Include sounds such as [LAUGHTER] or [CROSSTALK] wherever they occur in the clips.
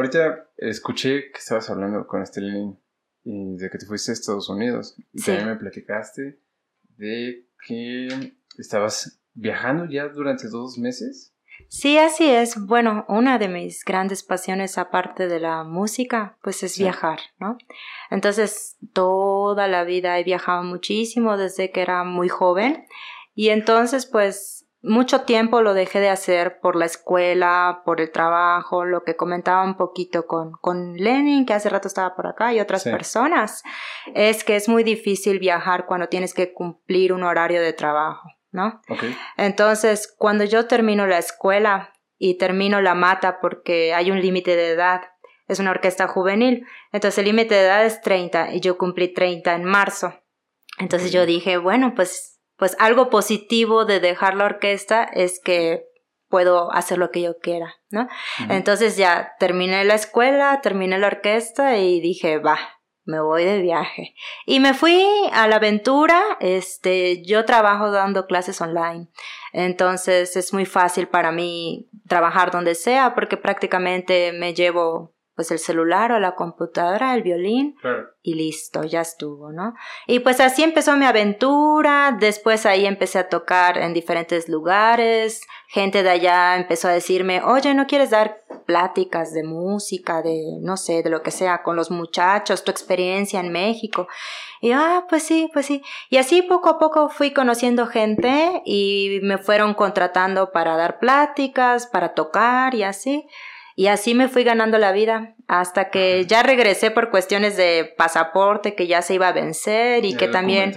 ahorita escuché que estabas hablando con este Lenin y de que te fuiste a Estados Unidos. Y también me platicaste de que estabas viajando ya durante dos meses. Sí, así es. Bueno, una de mis grandes pasiones aparte de la música, pues es viajar, ¿no? Entonces, toda la vida he viajado muchísimo desde que era muy joven y entonces, pues, mucho tiempo lo dejé de hacer por la escuela, por el trabajo, lo que comentaba un poquito con, con Lenin, que hace rato estaba por acá, y otras personas, es que es muy difícil viajar cuando tienes que cumplir un horario de trabajo. ¿no? Entonces, cuando yo termino la escuela y termino la mata porque hay un límite de edad, es una orquesta juvenil, entonces el límite de edad es 30 y yo cumplí 30 en marzo. Entonces yo dije, bueno, pues, pues algo positivo de dejar la orquesta es que puedo hacer lo que yo quiera, ¿no? Entonces ya terminé la escuela, terminé la orquesta y dije, va, me voy de viaje. Y me fui a la aventura, este, yo trabajo dando clases online, entonces es muy fácil para mí trabajar donde sea porque prácticamente me llevo pues el celular o la computadora, el violín y listo, ya estuvo, ¿no? Y pues así empezó mi aventura, después ahí empecé a tocar en diferentes lugares, gente de allá empezó a decirme, oye, ¿no quieres dar pláticas de música, de no sé, de lo que sea, con los muchachos, tu experiencia en México? Y ah, pues sí, pues sí. Y así poco a poco fui conociendo gente y me fueron contratando para dar pláticas, para tocar y así. Y así me fui ganando la vida hasta que ya regresé por cuestiones de pasaporte que ya se iba a vencer y, que también...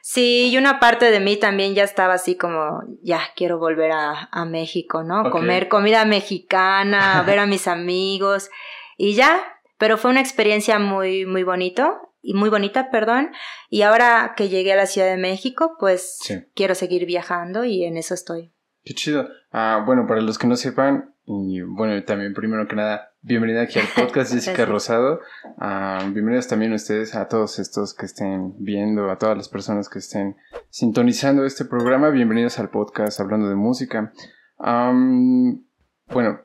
Sí, y una parte de mí también ya estaba así como, ya quiero volver a, a México, ¿no? Comer comida mexicana, [LAUGHS] ver a mis amigos y ya, pero fue una experiencia muy, muy bonito y muy bonita, perdón. Y ahora que llegué a la Ciudad de México, pues quiero seguir viajando y en eso estoy. Qué chido. Ah, bueno, para los que no sepan, y bueno, también primero que nada, bienvenida aquí al [LAUGHS] podcast Jessica Rosado. Uh, bienvenidos también ustedes a todos estos que estén viendo, a todas las personas que estén sintonizando este programa. Bienvenidos al podcast Hablando de Música. bueno,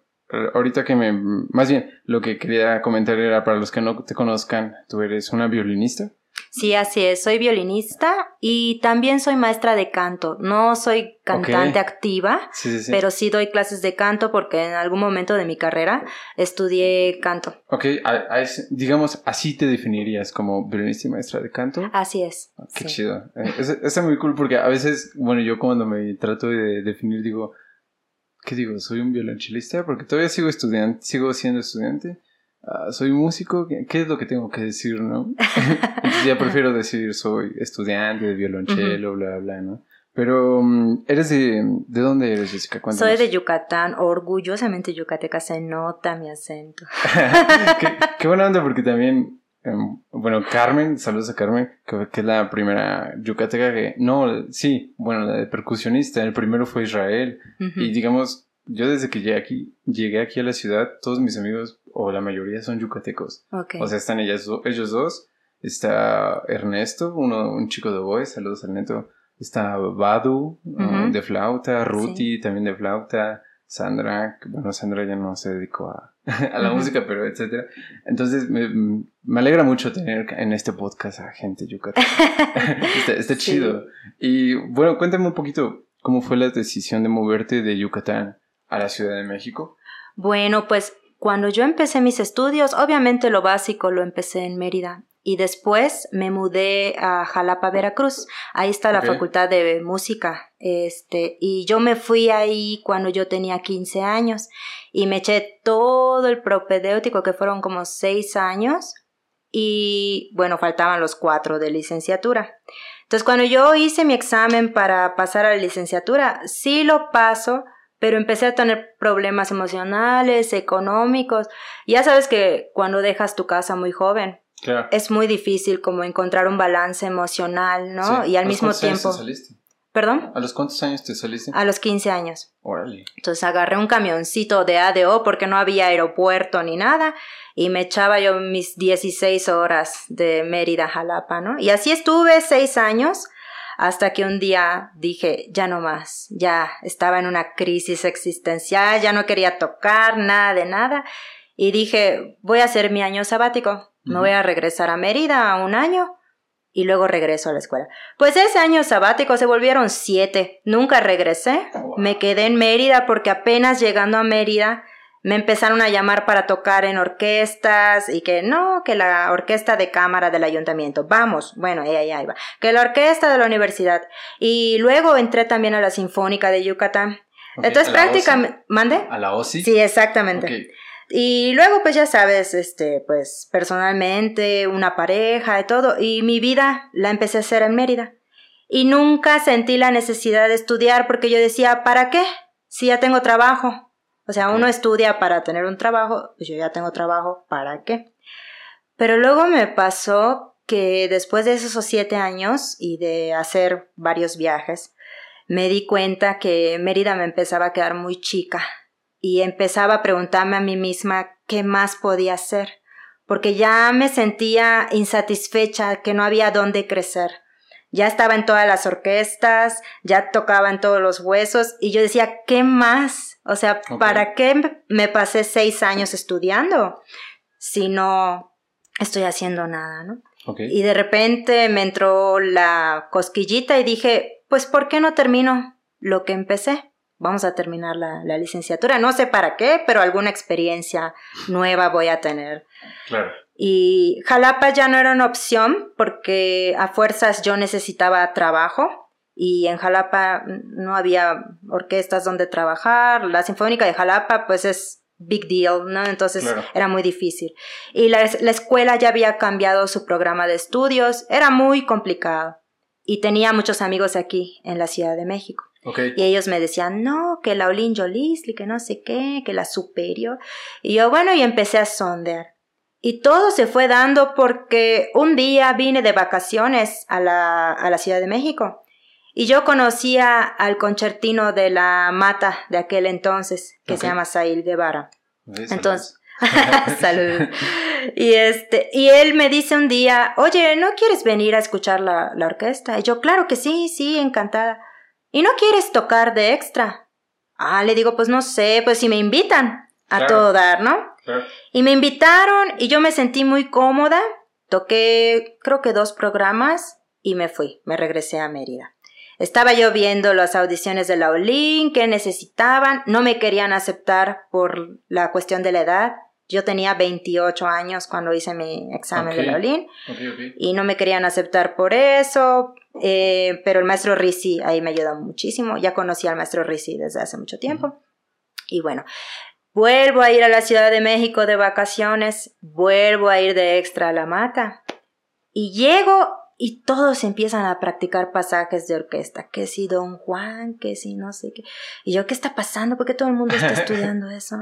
ahorita que me... Más bien, lo que quería comentar era para los que no te conozcan, tú eres una violinista. Sí, así es. Soy violinista y también soy maestra de canto. No soy cantante activa, pero sí doy clases de canto porque en algún momento de mi carrera estudié canto. Ok, digamos, así te definirías como violinista y maestra de canto. Así es. Ah, qué chido. Eh, es, muy cool porque a veces, bueno, yo cuando me trato de definir digo, ¿qué digo? ¿Soy un violonchelista? Porque todavía sigo estudiante, sigo siendo estudiante Ah, soy músico, ¿qué es lo que tengo que decir, no? [LAUGHS] Entonces ya prefiero decir soy estudiante de violonchelo, bla, bla, ¿no? Pero, mm, ¿eres de, de dónde eres, Jessica? Soy de Yucatán, orgullosamente yucateca, se nota mi acento. [LAUGHS] qué, buena onda, porque también, em, bueno, Carmen, saludos a Carmen, que, es la primera yucateca que, no, sí, bueno, la de percusionista, el primero fue Israel, y digamos, yo desde que llegué aquí, llegué aquí a la ciudad, todos mis amigos, o la mayoría, son yucatecos. O sea, están ellas, ellos dos. Está Ernesto, uno, un chico de voz, saludos Ernesto. Está Badu, de flauta, Ruti, también de flauta. Sandra, bueno, Sandra ya no se dedicó a, [LAUGHS] a la música, pero etcétera. Entonces, me, me, alegra mucho tener en este podcast a gente yucateca. [LAUGHS] está, está chido. Y bueno, cuéntame un poquito cómo fue la decisión de moverte de Yucatán a la Ciudad de México? Bueno, pues cuando yo empecé mis estudios, obviamente lo básico lo empecé en Mérida y después me mudé a Jalapa, Veracruz. Ahí está la Facultad de Música. Este, y yo me fui ahí cuando yo tenía 15 años y me eché todo el propedéutico que fueron como 6 años y bueno, faltaban los cuatro de licenciatura. Entonces, cuando yo hice mi examen para pasar a la licenciatura, sí lo paso, pero empecé a tener problemas emocionales, económicos. Ya sabes que cuando dejas tu casa muy joven, es muy difícil como encontrar un balance emocional, ¿no? Y al mismo tiempo... Años te saliste? ¿Perdón? ¿A los cuántos años te saliste? A los 15 años. Órale. Entonces agarré un camioncito de ADO porque no había aeropuerto ni nada y me echaba yo mis 16 horas de Mérida a Jalapa, ¿no? Y así estuve seis años hasta que un día dije, ya no más, ya estaba en una crisis existencial, ya no quería tocar nada de nada. y dije, voy a hacer mi año sabático, me voy a regresar a Mérida a un año y luego regreso a la escuela. Pues ese año sabático se volvieron siete, nunca regresé, me quedé en Mérida porque apenas llegando a Mérida me empezaron a llamar para tocar en orquestas y que no, que la orquesta de cámara del ayuntamiento, vamos, bueno, ahí, ahí va, que la orquesta de la universidad. Y luego entré también a la Sinfónica de Yucatán. Entonces prácticamente, ¿mande? A la OSI. Sí, exactamente. Y luego, pues ya sabes, este, pues personalmente, una pareja y todo, y mi vida la empecé a hacer en Mérida. Y nunca sentí la necesidad de estudiar porque yo decía, ¿para qué? Si ya tengo trabajo. O sea, uno estudia para tener un trabajo, pues yo ya tengo trabajo, ¿para qué? Pero luego me pasó que después de esos siete años y de hacer varios viajes, me di cuenta que Mérida me empezaba a quedar muy chica y empezaba a preguntarme a mí misma qué más podía hacer, porque ya me sentía insatisfecha, que no había dónde crecer. Ya estaba en todas las orquestas, ya tocaba en todos los huesos y yo decía, ¿qué más? O sea, ¿para qué me pasé seis años estudiando si no estoy haciendo nada, ¿no? Y de repente me entró la cosquillita y dije, pues, ¿por qué no termino lo que empecé? Vamos a terminar la, la licenciatura. No sé para qué, pero alguna experiencia nueva voy a tener. Claro. Y Jalapa ya no era una opción porque a fuerzas yo necesitaba trabajo y en Jalapa no había orquestas donde trabajar. La Sinfónica de Jalapa pues es big deal, ¿no? Entonces era muy difícil. Y la, escuela ya había cambiado su programa de estudios, era muy complicado. Y tenía muchos amigos aquí en la Ciudad de México. Y ellos me decían, no, que la Olin Jolisli, que no sé qué, que la Superior. Y yo, bueno, y empecé a sondear. Y todo se fue dando porque un día vine de vacaciones a la, a la Ciudad de México y yo conocía al concertino de la mata de aquel entonces, que se llama Sail Guevara. entonces, [LAUGHS] [LAUGHS] salud. Y este, y él me dice un día, oye, ¿no quieres venir a escuchar la, la, orquesta? Y yo, claro que sí, sí, encantada. ¿Y no quieres tocar de extra? Ah, le digo, pues no sé, pues si me invitan a todo dar, ¿no? Y me invitaron y yo me sentí muy cómoda. Toqué, creo que dos programas y me fui, me regresé a Mérida. Estaba yo viendo las audiciones de la Olin, que necesitaban, no me querían aceptar por la cuestión de la edad. Yo tenía 28 años cuando hice mi examen de la Olin y no me querían aceptar por eso, eh, pero el maestro Risi ahí me ayudó muchísimo. Ya conocí al maestro Risi desde hace mucho tiempo. Y bueno, vuelvo a ir a la Ciudad de México de vacaciones, vuelvo a ir de extra a la mata y llego y todos empiezan a practicar pasajes de orquesta, que si Don Juan, que si no sé qué. Y yo, ¿qué está pasando? ¿Por qué todo el mundo está [LAUGHS] estudiando eso?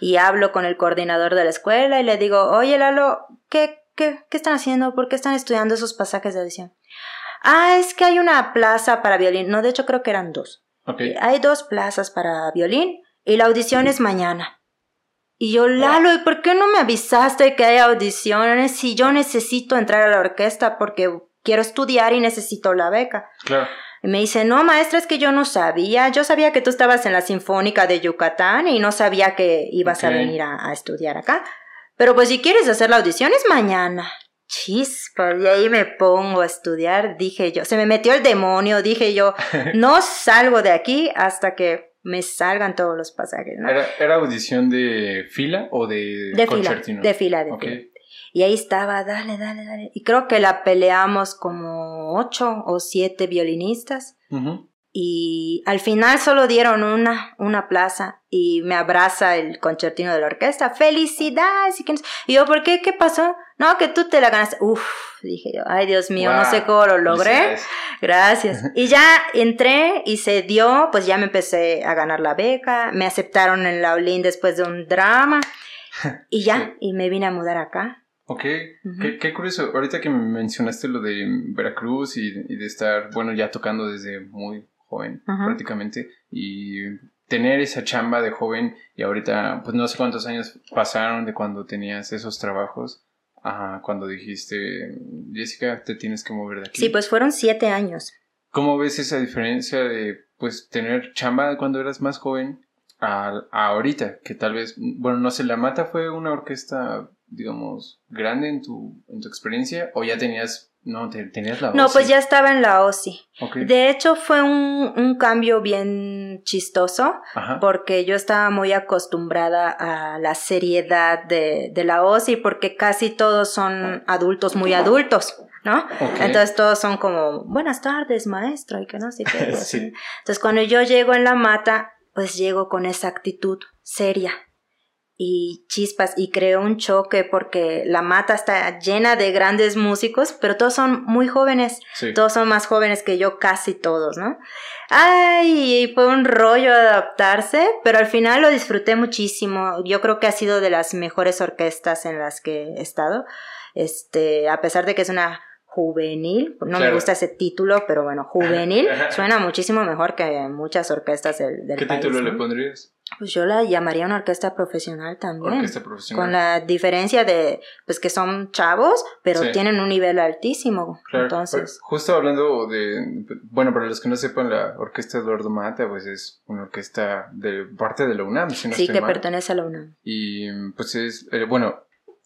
Y hablo con el coordinador de la escuela y le digo, oye Lalo, ¿qué, qué, qué están haciendo? ¿Por qué están estudiando esos pasajes de audición? Ah, es que hay una plaza para violín. No, de hecho creo que eran dos. Hay dos plazas para violín y la audición es mañana. Y yo, Lalo, ¿y por qué no me avisaste que hay audiciones si yo necesito entrar a la orquesta porque quiero estudiar y necesito la beca. Claro. Y me dice, no, maestra, es que yo no sabía. Yo sabía que tú estabas en la Sinfónica de Yucatán y no sabía que ibas a venir a, estudiar acá. Pero pues si quieres hacer la audición es mañana. Chispa, y ahí me pongo a estudiar, dije yo. Se me metió el demonio, dije yo. [LAUGHS] No salgo de aquí hasta que me salgan todos los pasajes. ¿Era, audición de fila o de, de fila? De fila, de fila. Y ahí estaba, dale, dale, dale. Y creo que la peleamos como ocho o siete violinistas. Y al final solo dieron una, una plaza y me abraza el concertino de la orquesta. ¡Felicidades! Y yo, ¿por qué? ¿Qué pasó? No, que tú te la ganaste. Uf, dije yo, ay Dios mío, no sé cómo lo logré. Gracias. [LAUGHS] Y ya entré y se dio, pues ya me empecé a ganar la beca. Me aceptaron en la Olin después de un drama. [LAUGHS] Y ya, y me vine a mudar acá. Ok, qué, curioso. Ahorita que mencionaste lo de Veracruz y, de estar, bueno, ya tocando desde muy joven prácticamente y tener esa chamba de joven y ahorita, pues no sé cuántos años pasaron de cuando tenías esos trabajos a cuando dijiste, Jessica, te tienes que mover de aquí. Sí, pues fueron siete años. ¿Cómo ves esa diferencia de, pues, tener chamba cuando eras más joven a, ahorita, que tal vez, bueno, no sé, La Mata fue una orquesta, digamos, grande en tu, en tu experiencia o ya tenías, no, tenías la OSI? No, pues ya estaba en la OSI. De hecho, fue un, un cambio bien chistoso porque yo estaba muy acostumbrada a la seriedad de, de la OSI porque casi todos son adultos muy adultos. ¿no? Entonces todos son como, buenas tardes, maestro, y que no sé qué. [LAUGHS] Entonces cuando yo llego en la mata, pues llego con esa actitud seria y chispas y creo un choque porque la mata está llena de grandes músicos, pero todos son muy jóvenes, todos son más jóvenes que yo, casi todos, ¿no? Ay, fue un rollo adaptarse, pero al final lo disfruté muchísimo. Yo creo que ha sido de las mejores orquestas en las que he estado. Este, a pesar de que es una juvenil, no me gusta ese título, pero bueno, juvenil suena muchísimo mejor que muchas orquestas del, del ¿Qué título le pondrías? Pues yo la llamaría una orquesta profesional también. Orquesta profesional. Con la diferencia de, pues que son chavos, pero tienen un nivel altísimo. Claro. Entonces. Justo hablando de, bueno, para los que no sepan, la Orquesta Eduardo Mata, pues es una orquesta de parte de la UNAM, si no Sí, que pertenece a la UNAM. Y pues es, eh, bueno,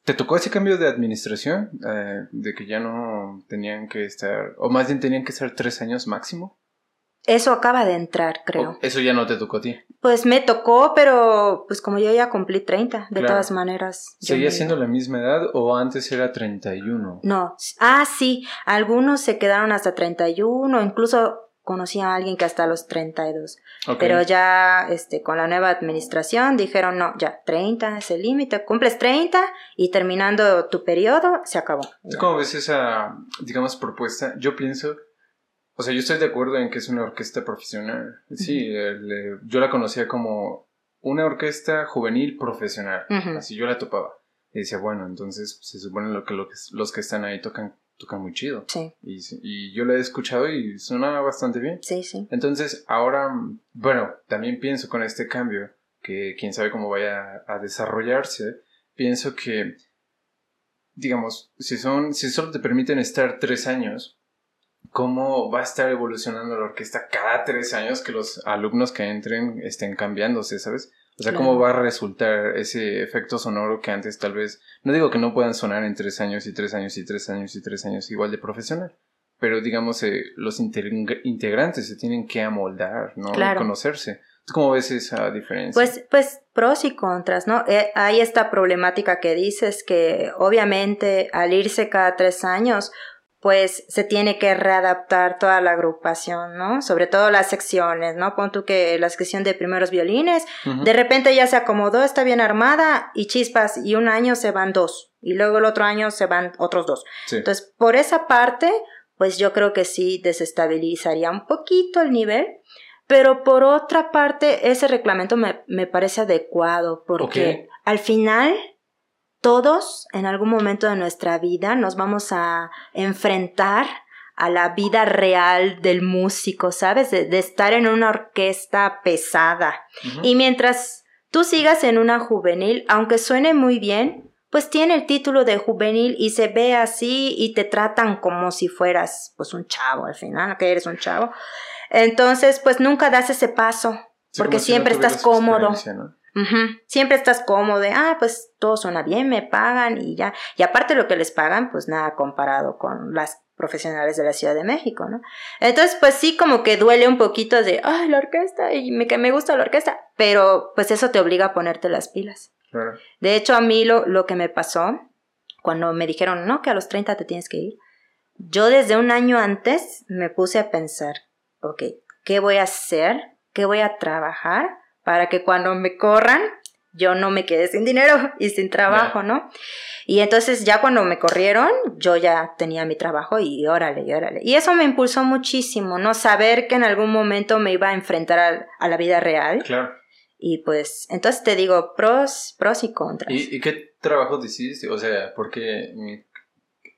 ¿Te tocó ese cambio de administración? Eh, de que ya no tenían que estar, o más bien tenían que estar tres años máximo. Eso acaba de entrar, creo. eso ya no te tocó a ti. Pues me tocó, pero pues como yo ya cumplí 30, de todas maneras. ¿Seguía siendo la misma edad o antes era 31? No, ah, sí, algunos se quedaron hasta 31, incluso conocí a alguien que hasta los 32. Pero ya este, con la nueva administración dijeron, no, ya 30 es el límite, cumples 30 y terminando tu periodo, se acabó. ¿Cómo ves esa, digamos, propuesta? Yo pienso, o sea, yo estoy de acuerdo en que es una orquesta profesional. Sí, yo la conocía como una orquesta juvenil profesional, así yo la topaba. Y decía, bueno, entonces se supone lo que, lo que los que están ahí tocan toca muy chido. Sí. Y, y, yo lo he escuchado y suena bastante bien. Sí, sí. Entonces, ahora, bueno, también pienso con este cambio, que quién sabe cómo vaya a desarrollarse, pienso que, digamos, si son, si solo te permiten estar tres años, ¿cómo va a estar evolucionando la orquesta cada tres años que los alumnos que entren estén cambiándose, ¿sabes? O sea, ¿cómo va a resultar ese efecto sonoro que antes tal vez, no digo que no puedan sonar en tres años y tres años y tres años y tres años igual de profesional, pero digamos, eh, los integrantes se tienen que amoldar, ¿no? Y conocerse. ¿Cómo ves esa diferencia? Pues, pues pros y contras, ¿no? Eh, hay esta problemática que dices que obviamente al irse cada tres años, pues se tiene que readaptar toda la agrupación, ¿no? Sobre todo las secciones, ¿no? Pon tú que la sección de primeros violines, de repente ya se acomodó, está bien armada y chispas, y un año se van dos, y luego el otro año se van otros dos. Entonces, por esa parte, pues yo creo que sí desestabilizaría un poquito el nivel, pero por otra parte, ese reglamento me, me parece adecuado, porque al final todos en algún momento de nuestra vida nos vamos a enfrentar a la vida real del músico, ¿sabes? De, estar en una orquesta pesada. Y mientras tú sigas en una juvenil, aunque suene muy bien, pues tiene el título de juvenil y se ve así y te tratan como si fueras pues un chavo al final, que eres un chavo. Entonces, pues nunca das ese paso, porque siempre estás cómodo. Siempre estás cómodo, ah, pues todo suena bien, me pagan y ya. Y aparte lo que les pagan, pues nada comparado con las profesionales de la Ciudad de México, ¿no? Entonces, pues sí, como que duele un poquito de, ay, la orquesta, y me, que me gusta la orquesta, pero pues eso te obliga a ponerte las pilas. De hecho, a mí lo, lo que me pasó, cuando me dijeron, no, que a los 30 te tienes que ir, yo desde un año antes me puse a pensar, ok, ¿qué voy a hacer? ¿Qué voy a trabajar? Para que cuando me corran yo no me quede sin dinero y sin trabajo, ¿no? Y entonces ya cuando me corrieron, yo ya tenía mi trabajo y órale, y órale. Y eso me impulsó muchísimo, ¿no? Saber que en algún momento me iba a enfrentar a, la vida real. Claro. Y pues, entonces te digo pros, pros y contras. ¿Y, qué trabajo decidiste? O sea, porque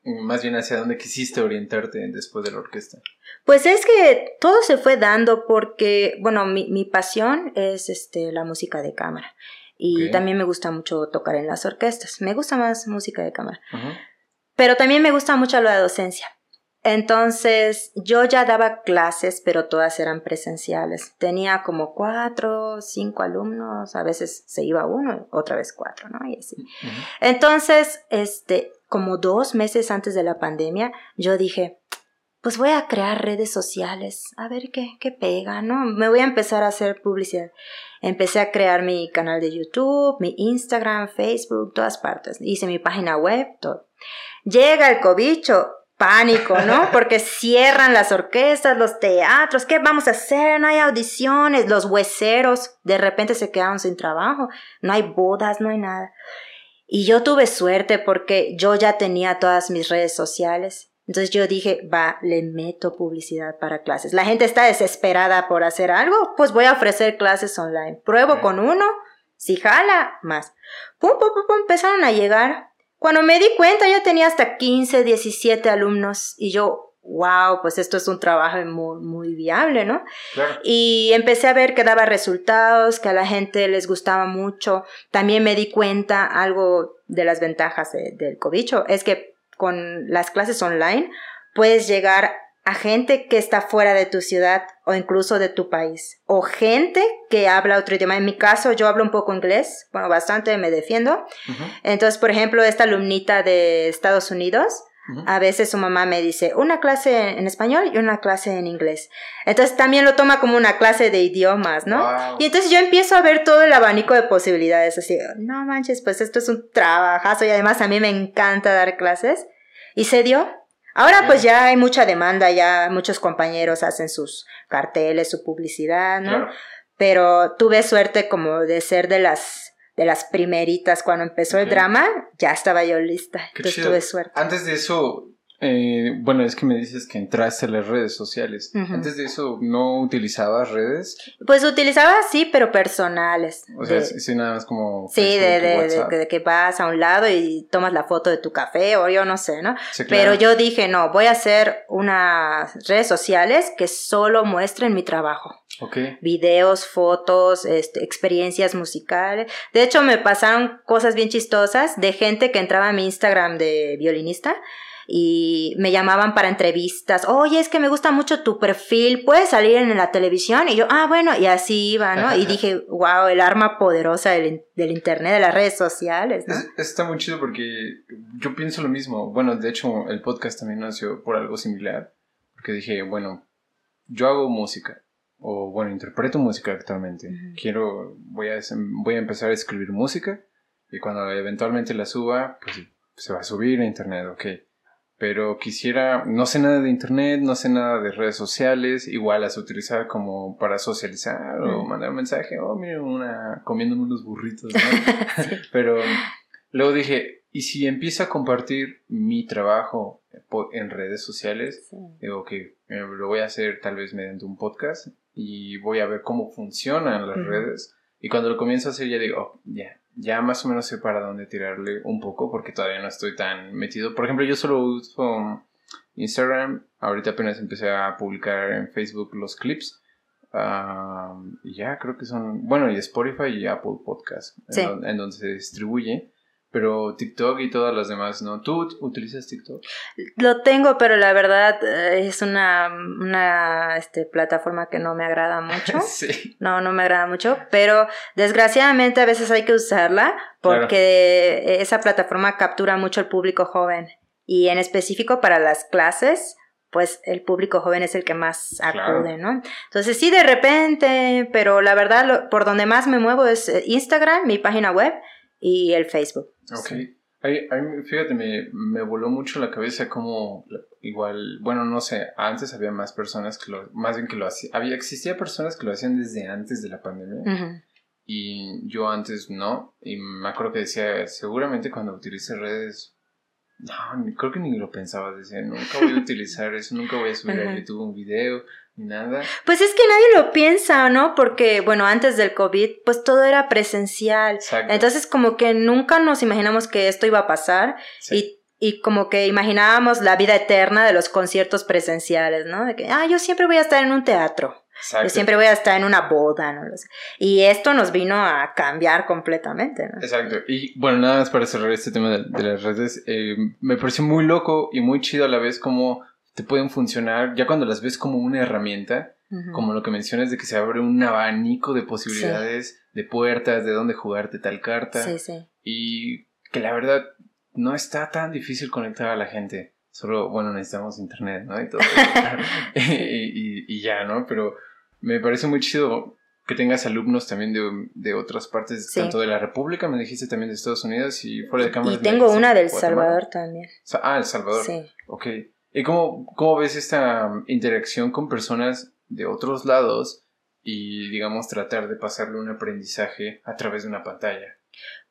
más bien hacia dónde quisiste orientarte después de la orquesta. Pues es que todo se fue dando porque, bueno, mi, mi pasión es este, la música de cámara. Y también me gusta mucho tocar en las orquestas. Me gusta más música de cámara. Pero también me gusta mucho la docencia. Entonces, yo ya daba clases, pero todas eran presenciales. Tenía como cuatro, cinco alumnos, a veces se iba uno, otra vez cuatro, ¿no? Y así. Entonces, este, como dos meses antes de la pandemia, yo dije, pues voy a crear redes sociales, a ver qué, qué pega, ¿no? Me voy a empezar a hacer publicidad. Empecé a crear mi canal de YouTube, mi Instagram, Facebook, todas partes. Hice mi página web, todo. Llega el cobicho, pánico, ¿no? [LAUGHS] Porque cierran las orquestas, los teatros, ¿qué vamos a hacer? No hay audiciones, los hueseros de repente se quedaron sin trabajo, no hay bodas, no hay nada. Y yo tuve suerte porque yo ya tenía todas mis redes sociales. Entonces yo dije, va, le meto publicidad para clases. La gente está desesperada por hacer algo, pues voy a ofrecer clases online. Pruebo con uno, si jala, más. Pum, pum, pum, pum, empezaron a llegar cuando me di cuenta ya tenía hasta 15, 17 alumnos y yo, wow, pues esto es un trabajo muy, muy viable, ¿no? Y empecé a ver que daba resultados, que a la gente les gustaba mucho. También me di cuenta algo de las ventajas del cobicho, es que con las clases online puedes llegar a gente que está fuera de tu ciudad o incluso de tu país, o gente que habla otro idioma. En mi caso, yo hablo un poco inglés, bueno, bastante me defiendo. Entonces, por ejemplo, esta alumnita de Estados Unidos, a veces su mamá me dice una clase en español y una clase en inglés. Entonces también lo toma como una clase de idiomas, ¿no? Y entonces yo empiezo a ver todo el abanico de posibilidades, así, no manches, pues esto es un trabajazo y además a mí me encanta dar clases. Y se dio, Ahora pues ya hay mucha demanda, ya muchos compañeros hacen sus carteles, su publicidad, ¿no? Pero tuve suerte como de ser de las de las primeritas cuando empezó el drama, ya estaba yo lista. entonces tuve suerte. Antes de eso, eh, bueno, es que me dices que entraste a las redes sociales. Antes de eso, ¿no utilizabas redes? Pues utilizaba sí, pero personales. O sea, sí, nada más como. Sí, de, que vas a un lado y tomas la foto de tu café o yo no sé, ¿no? Pero yo dije, no, voy a hacer unas redes sociales que solo muestren mi trabajo. Okay. Videos, fotos, este, experiencias musicales. De hecho, me pasaron cosas bien chistosas de gente que entraba a mi Instagram de violinista y me llamaban para entrevistas. Oye, es que me gusta mucho tu perfil, puedes salir en la televisión. Y yo, ah, bueno, y así iba, ¿no? Y [LAUGHS] dije, wow, el arma poderosa del, Internet, de las redes sociales, ¿no? está muy chido porque yo pienso lo mismo. Bueno, de hecho, el podcast también nació por algo similar. Porque dije, bueno, yo hago música. O bueno, interpreto música actualmente. Quiero, voy a, voy a empezar a escribir música. Y cuando eventualmente la suba, pues se va a subir a internet, ok pero quisiera, no sé nada de internet, no sé nada de redes sociales, igual las utilizar como para socializar o mandar un mensaje, oh, mira, una comiéndome unos burritos, ¿no? [LAUGHS] [LAUGHS] Pero luego dije, ¿y si empiezo a compartir mi trabajo en redes sociales? Digo que eh, lo voy a hacer tal vez mediante un podcast y voy a ver cómo funcionan las redes. Y cuando lo comienzo a hacer ya digo, oh, ya, ya más o menos sé para dónde tirarle un poco porque todavía no estoy tan metido. Por ejemplo, yo solo uso Instagram. Ahorita apenas empecé a publicar en Facebook los clips. y ya creo que son, bueno, y Spotify y Apple Podcast, en, donde se distribuye. Pero TikTok y todas las demás, ¿no? ¿Tú utilizas TikTok? Lo tengo, pero la verdad eh, es una, una este, plataforma que no me agrada mucho. [LAUGHS] sí. No, no me agrada mucho, pero desgraciadamente a veces hay que usarla porque esa plataforma captura mucho el público joven. Y en específico para las clases, pues el público joven es el que más acude, ¿no? Entonces sí, de repente, pero la verdad por donde más me muevo es eh, Instagram, mi página web y el Facebook. Ok. fíjate, me, me, voló mucho la cabeza como igual, bueno, no sé, antes había más personas que lo, más bien que lo hacían, había, existía personas que lo hacían desde antes de la pandemia. Y yo antes no, y me acuerdo que decía, seguramente cuando utilice redes, no, creo que ni lo pensaba, decía, nunca voy a [LAUGHS] utilizar eso, nunca voy a subir a YouTube un video, Nada. Pues es que nadie lo piensa, ¿no? Porque, bueno, antes del COVID, pues todo era presencial. Entonces, como que nunca nos imaginamos que esto iba a pasar y, y, como que imaginábamos la vida eterna de los conciertos presenciales, ¿no? De que, ah, yo siempre voy a estar en un teatro. Yo siempre voy a estar en una boda, ¿no? Y esto nos vino a cambiar completamente, ¿no? Exacto. Y bueno, nada más para cerrar este tema de, las redes, eh, me pareció muy loco y muy chido a la vez como te pueden funcionar ya cuando las ves como una herramienta, como lo que mencionas de que se abre un abanico de posibilidades, de puertas, de dónde jugarte tal carta. Sí, sí. Y que la verdad no está tan difícil conectar a la gente. Solo, bueno, necesitamos internet, ¿no? Y, todo [LAUGHS] [LAUGHS] y, ya, ¿no? Pero me parece muy chido que tengas alumnos también de, de otras partes, tanto de la República, me dijiste también de Estados Unidos y fuera de cámara. Y tengo una del Salvador también. Ah, El Salvador. Sí. Ok. ¿Y cómo, cómo ves esta interacción con personas de otros lados y, digamos, tratar de pasarle un aprendizaje a través de una pantalla?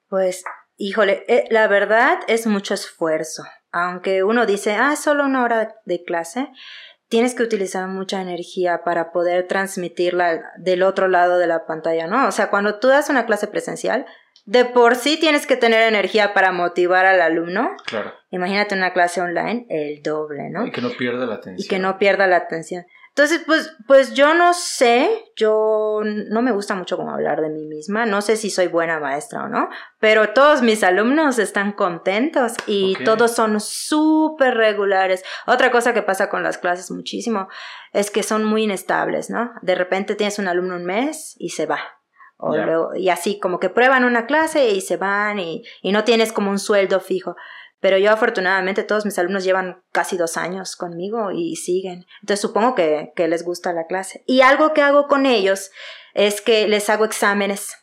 Pues, híjole, eh, la verdad es mucho esfuerzo. Aunque uno dice, ah, solo una hora de clase, tienes que utilizar mucha energía para poder transmitirla del otro lado de la pantalla, ¿no? O sea, cuando tú das una clase presencial, de por sí tienes que tener energía para motivar al alumno. Claro. Imagínate una clase online, el doble, ¿no? Y que no pierda la atención. Y que no pierda la atención. Entonces, pues, pues yo no sé, yo no me gusta mucho como hablar de mí misma, no sé si soy buena maestra o no, pero todos mis alumnos están contentos y todos son súper regulares. Otra cosa que pasa con las clases muchísimo es que son muy inestables, ¿no? De repente tienes un alumno un mes y se va. O luego, y así como que prueban una clase y se van y, y no tienes como un sueldo fijo. Pero yo afortunadamente todos mis alumnos llevan casi dos años conmigo y siguen. Entonces supongo que, les gusta la clase. Y algo que hago con ellos es que les hago exámenes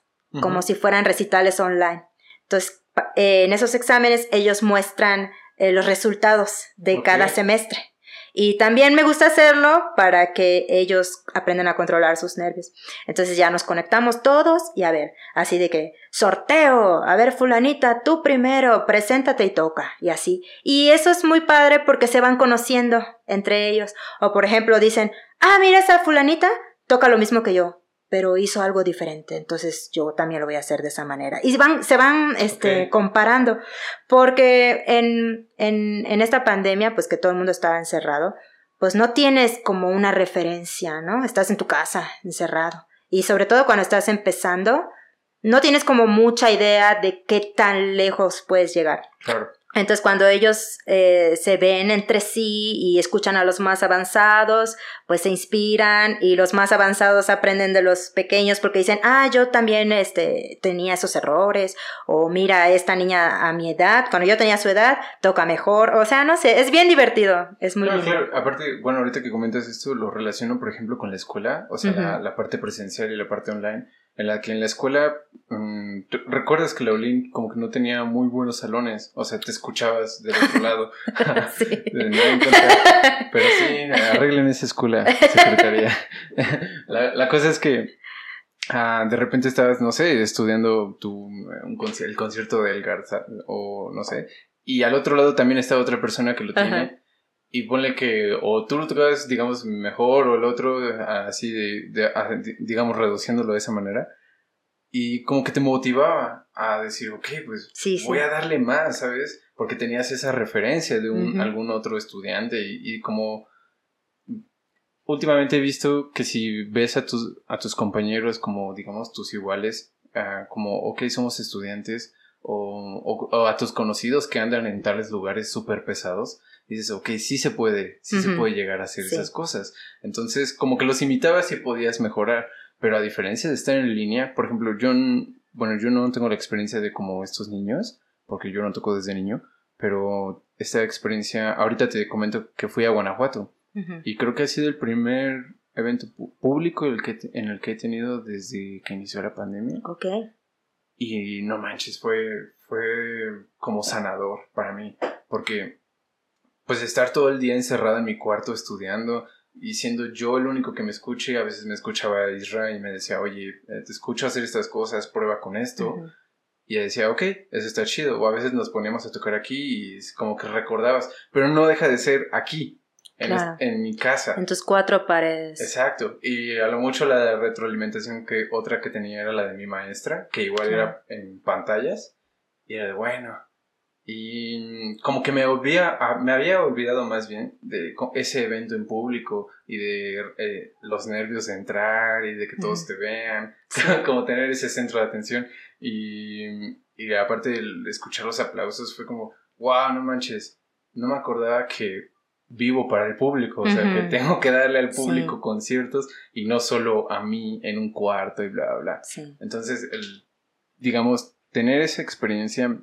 como si fueran recitales online. Entonces, en esos exámenes ellos muestran eh, los resultados de cada semestre. Y también me gusta hacerlo para que ellos aprendan a controlar sus nervios. Entonces ya nos conectamos todos y a ver, así de que sorteo, a ver fulanita, tú primero, preséntate y toca, y así. Y eso es muy padre porque se van conociendo entre ellos. O por ejemplo dicen, ah, mira esa fulanita, toca lo mismo que yo pero hizo algo diferente, entonces yo también lo voy a hacer de esa manera. Y van, se van este, comparando, porque en, en, en esta pandemia, pues que todo el mundo estaba encerrado, pues no tienes como una referencia, ¿no? Estás en tu casa, encerrado. Y sobre todo cuando estás empezando, no tienes como mucha idea de qué tan lejos puedes llegar. Claro. Entonces, cuando ellos eh, se ven entre sí y escuchan a los más avanzados, pues se inspiran y los más avanzados aprenden de los pequeños porque dicen, ah, yo también este, tenía esos errores, o mira, esta niña a mi edad, cuando yo tenía su edad, toca mejor, o sea, no sé, es bien divertido, es muy claro, Aparte, bueno, ahorita que comentas esto, lo relaciono, por ejemplo, con la escuela, o sea, la, la parte presencial y la parte online en la que en la escuela mm, recuerdas que la Olin como que no tenía muy buenos salones, o sea, te escuchabas del otro lado. [LAUGHS] sí. [LAUGHS] Pero sí, arreglen esa escuela, secretaría. [LAUGHS] la, la, cosa es que ah, de repente estabas, no sé, estudiando tu, un el concierto del Garza o no sé, y al otro lado también está otra persona que lo tiene y ponle que o tú lo tocabas, digamos, mejor o el otro, así, de, digamos, reduciéndolo de esa manera. Y como que te motivaba a decir, ok, pues voy a darle más, ¿sabes? Porque tenías esa referencia de un, algún otro estudiante y, como últimamente he visto que si ves a tus, a tus compañeros como, digamos, tus iguales, ah, como, ok, somos estudiantes, o, o, a tus conocidos que andan en tales lugares súper pesados, dices, ok, sí se puede, sí se puede llegar a hacer esas cosas. Entonces, como que los imitabas y podías mejorar, pero a diferencia de estar en línea, por ejemplo, yo, bueno, yo no tengo la experiencia de como estos niños, porque yo no toco desde niño, pero esta experiencia, ahorita te comento que fui a Guanajuato y creo que ha sido el primer evento público el que, en el que he tenido desde que inició la pandemia. Ok. Y no manches, fue, fue como sanador para mí, porque pues estar todo el día encerrado en mi cuarto estudiando y siendo yo el único que me escuche, a veces me escuchaba Israel y me decía, oye, eh, te escucho hacer estas cosas, prueba con esto. Y decía, ok, eso está chido. O a veces nos poníamos a tocar aquí y como que recordabas, pero no deja de ser aquí, en, en, mi casa. En tus cuatro paredes. Exacto. Y a lo mucho la retroalimentación que otra que tenía era la de mi maestra, que igual era en pantallas. Y era de, bueno, y como que me, olvía, me había olvidado más bien de ese evento en público y de eh, los nervios de entrar y de que todos te vean, [LAUGHS] como tener ese centro de atención. Y, y aparte de escuchar los aplausos fue como, wow, no manches, no me acordaba que vivo para el público, o sea, que tengo que darle al público conciertos y no solo a mí en un cuarto y bla, bla, bla. Entonces, el, digamos, tener esa experiencia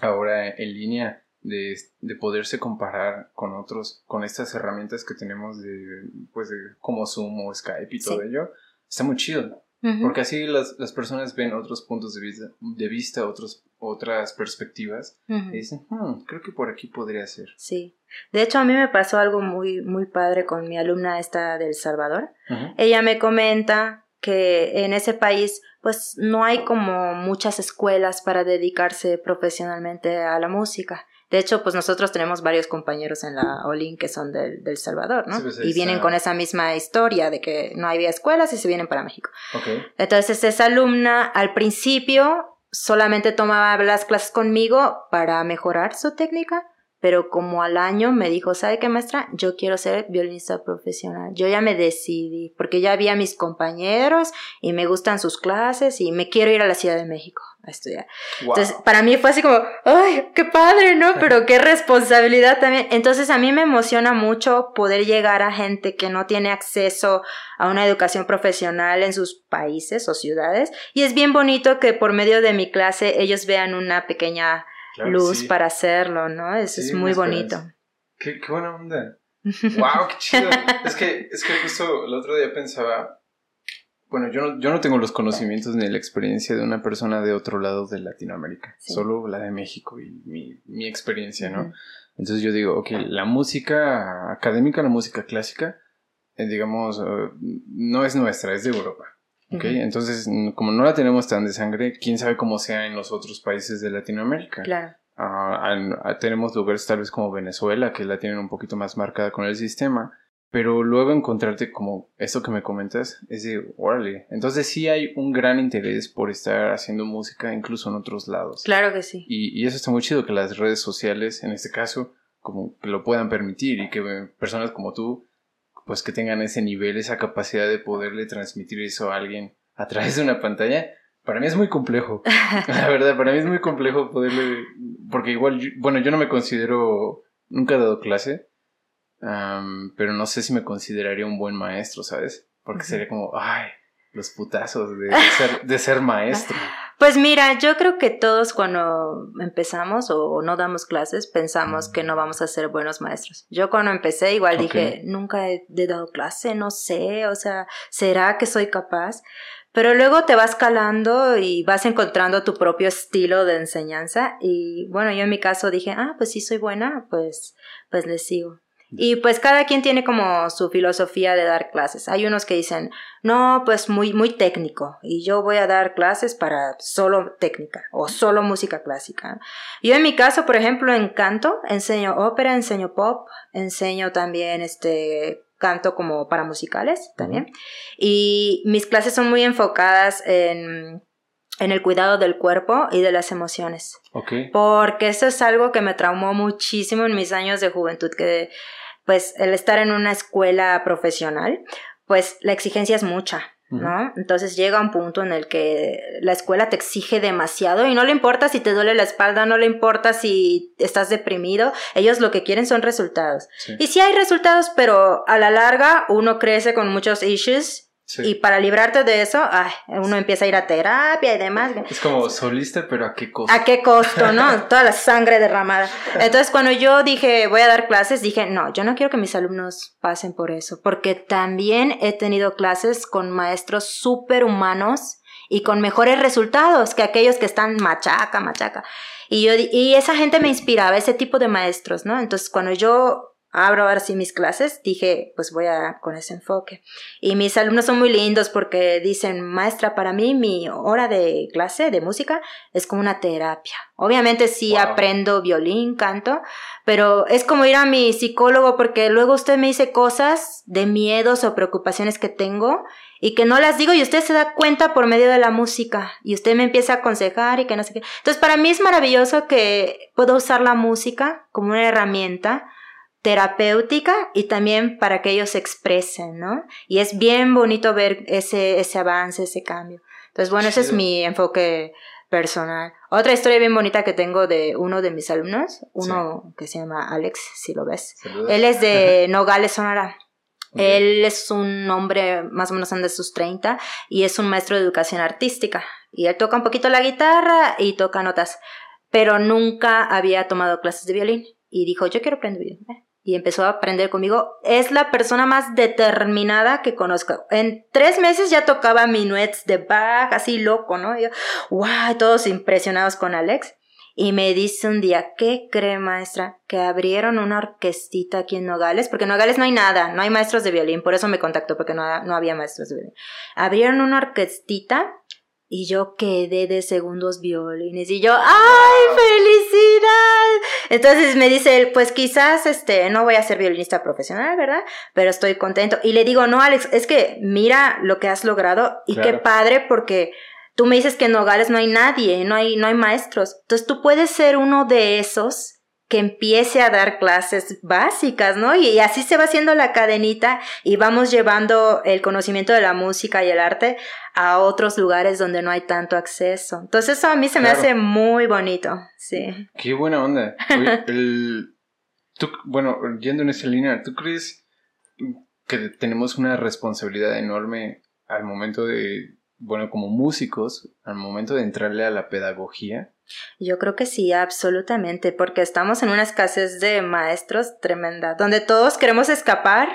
ahora en línea de, de, poderse comparar con otros, con estas herramientas que tenemos de, pues, de, como Zoom o Skype y todo ello, está muy chido. Porque así las, las, personas ven otros puntos de vista, de vista otros, otras perspectivas y dicen, hmm, creo que por aquí podría ser. Sí. De hecho, a mí me pasó algo muy, muy padre con mi alumna esta del Salvador. Ella me comenta que en ese país pues no hay como muchas escuelas para dedicarse profesionalmente a la música. De hecho, pues nosotros tenemos varios compañeros en la Olin que son del, del Salvador, ¿no? Pues, y vienen con esa misma historia de que no había escuelas y se vienen para México. Entonces, esa alumna al principio solamente tomaba las clases conmigo para mejorar su técnica pero como al año me dijo, ¿sabe qué maestra? Yo quiero ser violinista profesional. Yo ya me decidí, porque ya vi a mis compañeros y me gustan sus clases y me quiero ir a la Ciudad de México a estudiar. Entonces, para mí fue así como, ¡ay, qué padre, ¿no? Pero qué responsabilidad también. Entonces, a mí me emociona mucho poder llegar a gente que no tiene acceso a una educación profesional en sus países o ciudades. Y es bien bonito que por medio de mi clase ellos vean una pequeña luz para hacerlo, ¿no? Eso es muy bonito. Qué, qué, buena onda. [LAUGHS] ¡Wow! ¡Qué chido! es, que, es que justo el otro día pensaba, bueno, yo no, yo no tengo los conocimientos ni la experiencia de una persona de otro lado de Latinoamérica, solo la de México y mi, mi experiencia, ¿no? Entonces yo digo, ok, la música académica, la música clásica, eh, digamos, eh, no es nuestra, es de Europa. Okay, entonces, como no la tenemos tan de sangre, quién sabe cómo sea en los otros países de Latinoamérica. Claro. Ah, tenemos lugares tal vez como Venezuela, que la tienen un poquito más marcada con el sistema, pero luego encontrarte como esto que me comentas, es de, órale, entonces sí hay un gran interés por estar haciendo música incluso en otros lados. Claro que sí. Y, y eso está muy chido que las redes sociales, en este caso, como que lo puedan permitir y que personas como tú pues que tengan ese nivel, esa capacidad de poderle transmitir eso a alguien a través de una pantalla, para mí es muy complejo. [LAUGHS] La verdad, para mí es muy complejo poderle, porque igual, bueno, yo no me considero, nunca he dado clase, pero no sé si me consideraría un buen maestro, ¿sabes? Porque sería como, ay, los putazos de, ser, de ser maestro. [LAUGHS] Pues mira, yo creo que todos cuando empezamos o no damos clases pensamos que no vamos a ser buenos maestros. Yo cuando empecé igual dije, nunca he, dado clase, no sé, o sea, ¿será que soy capaz? Pero luego te vas calando y vas encontrando tu propio estilo de enseñanza y bueno, yo en mi caso dije, ah, pues sí soy buena, pues, pues les sigo. Y pues cada quien tiene como su filosofía de dar clases. Hay unos que dicen, no, pues muy, muy técnico y yo voy a dar clases para solo técnica o solo música clásica. Yo en mi caso, por ejemplo, en canto, enseño ópera, enseño pop, enseño también este canto como para musicales también. Y mis clases son muy enfocadas en en el cuidado del cuerpo y de las emociones. Porque eso es algo que me traumó muchísimo en mis años de juventud, que pues el estar en una escuela profesional, pues la exigencia es mucha. ¿no? Entonces llega un punto en el que la escuela te exige demasiado y no le importa si te duele la espalda, no le importa si estás deprimido, ellos lo que quieren son resultados. Y sí hay resultados, pero a la larga uno crece con muchos issues y para librarte de eso, ay, uno empieza a ir a terapia y demás. Es como solista, pero ¿a qué costo? ¿A qué costo, no? [LAUGHS] Toda la sangre derramada. Entonces, cuando yo dije, voy a dar clases, dije, no, yo no quiero que mis alumnos pasen por eso, porque también he tenido clases con maestros súper humanos y con mejores resultados que aquellos que están machaca, machaca. Y, yo, y esa gente me inspiraba, ese tipo de maestros, ¿no? Entonces, cuando yo abro ahora sí mis clases, dije, pues voy a con ese enfoque. Y mis alumnos son muy lindos porque dicen, maestra, para mí mi hora de clase de música es como una terapia. Obviamente sí aprendo violín, canto, pero es como ir a mi psicólogo porque luego usted me dice cosas de miedos o preocupaciones que tengo y que no las digo y usted se da cuenta por medio de la música y usted me empieza a aconsejar y que no sé qué. Entonces para mí es maravilloso que puedo usar la música como una herramienta terapéutica y también para que ellos se expresen, ¿no? Y es bien bonito ver ese, ese avance, ese cambio. Entonces, bueno, ese es mi enfoque personal. Otra historia bien bonita que tengo de uno de mis alumnos, uno que se llama Alex, si lo ves. Él es de [LAUGHS] Nogales, Sonora. Él es un hombre más o menos de sus 30 y es un maestro de educación artística. Y él toca un poquito la guitarra y toca notas, pero nunca había tomado clases de violín. Y dijo, yo quiero aprender violín. Y empezó a aprender conmigo. Es la persona más determinada que conozco. En tres meses ya tocaba minuets de Bach, así loco, ¿no? Y yo, wow, todos impresionados con Alex. Y me dice un día, ¿qué cree maestra? Que abrieron una orquestita aquí en Nogales, porque en Nogales no hay nada, no hay maestros de violín, por eso me contactó, porque no, no había maestros de violín. Abrieron una orquestita y yo quedé de segundos violines y yo, ¡ay, felicidad! Entonces me dice él, pues quizás este, no voy a ser violinista profesional, ¿verdad? Pero estoy contento. Y le digo, no, Alex, es que mira lo que has logrado y qué padre porque Tú me dices que en Nogales no hay nadie, no hay, no hay maestros. Entonces tú puedes ser uno de esos que empiece a dar clases básicas, ¿no? Y, así se va haciendo la cadenita y vamos llevando el conocimiento de la música y el arte a otros lugares donde no hay tanto acceso. Entonces eso a mí se me hace muy bonito, sí. Qué buena onda. bueno, yendo en esa línea, ¿tú crees que tenemos una responsabilidad enorme al momento de bueno, como músicos, al momento de entrarle a la pedagogía? Yo creo que sí, absolutamente, porque estamos en una escasez de maestros tremenda, donde todos queremos escapar,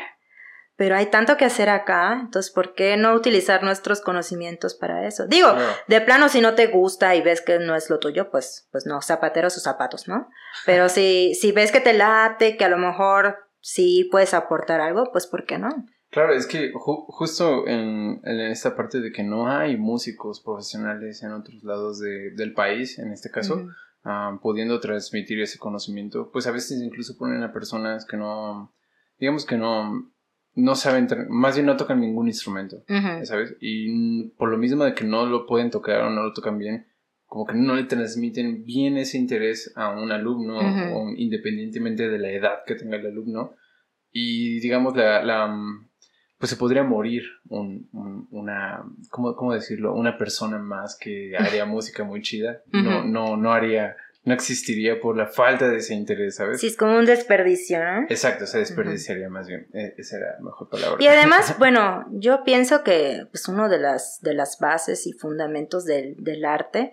pero hay tanto que hacer acá, entonces, ¿por qué no utilizar nuestros conocimientos para eso? Digo, de plano, si no te gusta y ves que no es lo tuyo, pues, pues no, zapateros o zapatos, ¿no? Pero [LAUGHS] si, si ves que te late, que a lo mejor sí puedes aportar algo, pues, ¿por qué no? Claro, es que justo en, esta parte de que no hay músicos profesionales en otros lados del país, en este caso, ah, pudiendo transmitir ese conocimiento, pues a veces incluso ponen a personas que no, digamos que no, no saben, más bien no tocan ningún instrumento, ¿sabes? Y por lo mismo de que no lo pueden tocar o no lo tocan bien, como que no le transmiten bien ese interés a un alumno, o independientemente de la edad que tenga el alumno. Y digamos, la, la pues se podría morir un, una, ¿cómo, ¿cómo, decirlo? Una persona más que haría [LAUGHS] música muy chida. No, no, no haría, no existiría por la falta de ese interés, ¿sabes? Sí, es como un desperdicio, ¿no? Exacto, se desperdiciaría más bien. E, esa era la mejor palabra. Y además, [LAUGHS] bueno, yo pienso que pues uno de las, de las bases y fundamentos del, del arte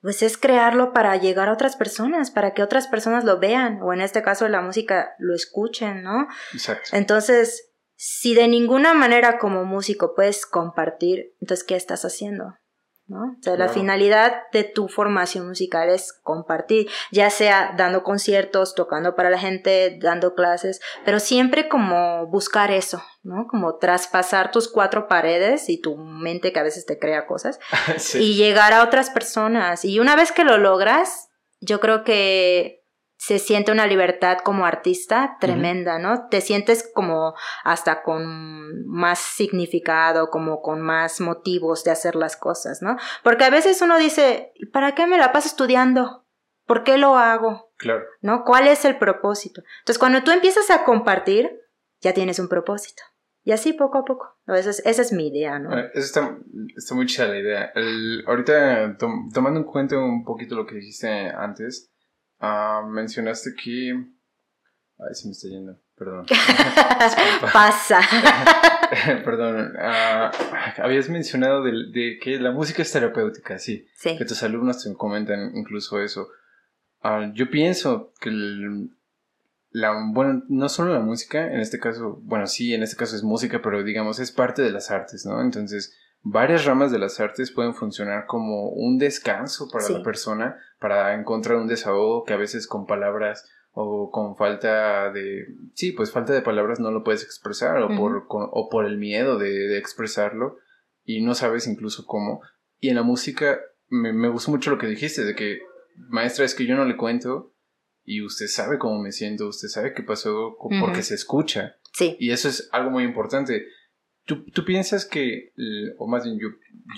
pues es crearlo para llegar a otras personas, para que otras personas lo vean, o en este caso la música lo escuchen, ¿no? Exacto. Entonces, si de ninguna manera como músico puedes compartir, entonces ¿qué estás haciendo? ¿No? O sea, la finalidad de tu formación musical es compartir, ya sea dando conciertos, tocando para la gente, dando clases, pero siempre como buscar eso, ¿no? Como traspasar tus cuatro paredes y tu mente que a veces te crea cosas [LAUGHS] y llegar a otras personas. Y una vez que lo logras, yo creo que se siente una libertad como artista tremenda, ¿no? Te sientes como hasta con más significado, como con más motivos de hacer las cosas, ¿no? Porque a veces uno dice, ¿para qué me la paso estudiando? ¿Por qué lo hago? Claro. ¿No? ¿Cuál es el propósito? Entonces, cuando tú empiezas a compartir, ya tienes un propósito. Y así poco a poco. Esa es, esa es mi idea, ¿no? Eso está, está muy chida la idea. ahorita, tomando en cuenta un poquito lo que dijiste antes, Ah, mencionaste que... Ay, se me está yendo, perdón. [LAUGHS] Pasa. [LAUGHS] perdón. Ah, habías mencionado de, que la música es terapéutica, sí. sí. Que tus alumnos te comentan incluso eso. Ah, yo pienso que la, bueno, no solo la música, en este caso, bueno, sí, en este caso es música, pero digamos es parte de las artes, ¿no? Entonces, varias ramas de las artes pueden funcionar como un descanso para la persona, para encontrar un desahogo que a veces con palabras o con falta de, sí, pues falta de palabras no lo puedes expresar o, por, o por el miedo de, expresarlo y no sabes incluso cómo. Y en la música me, me gustó mucho lo que dijiste, de que, maestra, es que yo no le cuento y usted sabe cómo me siento, usted sabe qué pasó porque se escucha. Sí. Y eso es algo muy importante ¿Tú, ¿Tú, piensas que, o más bien yo,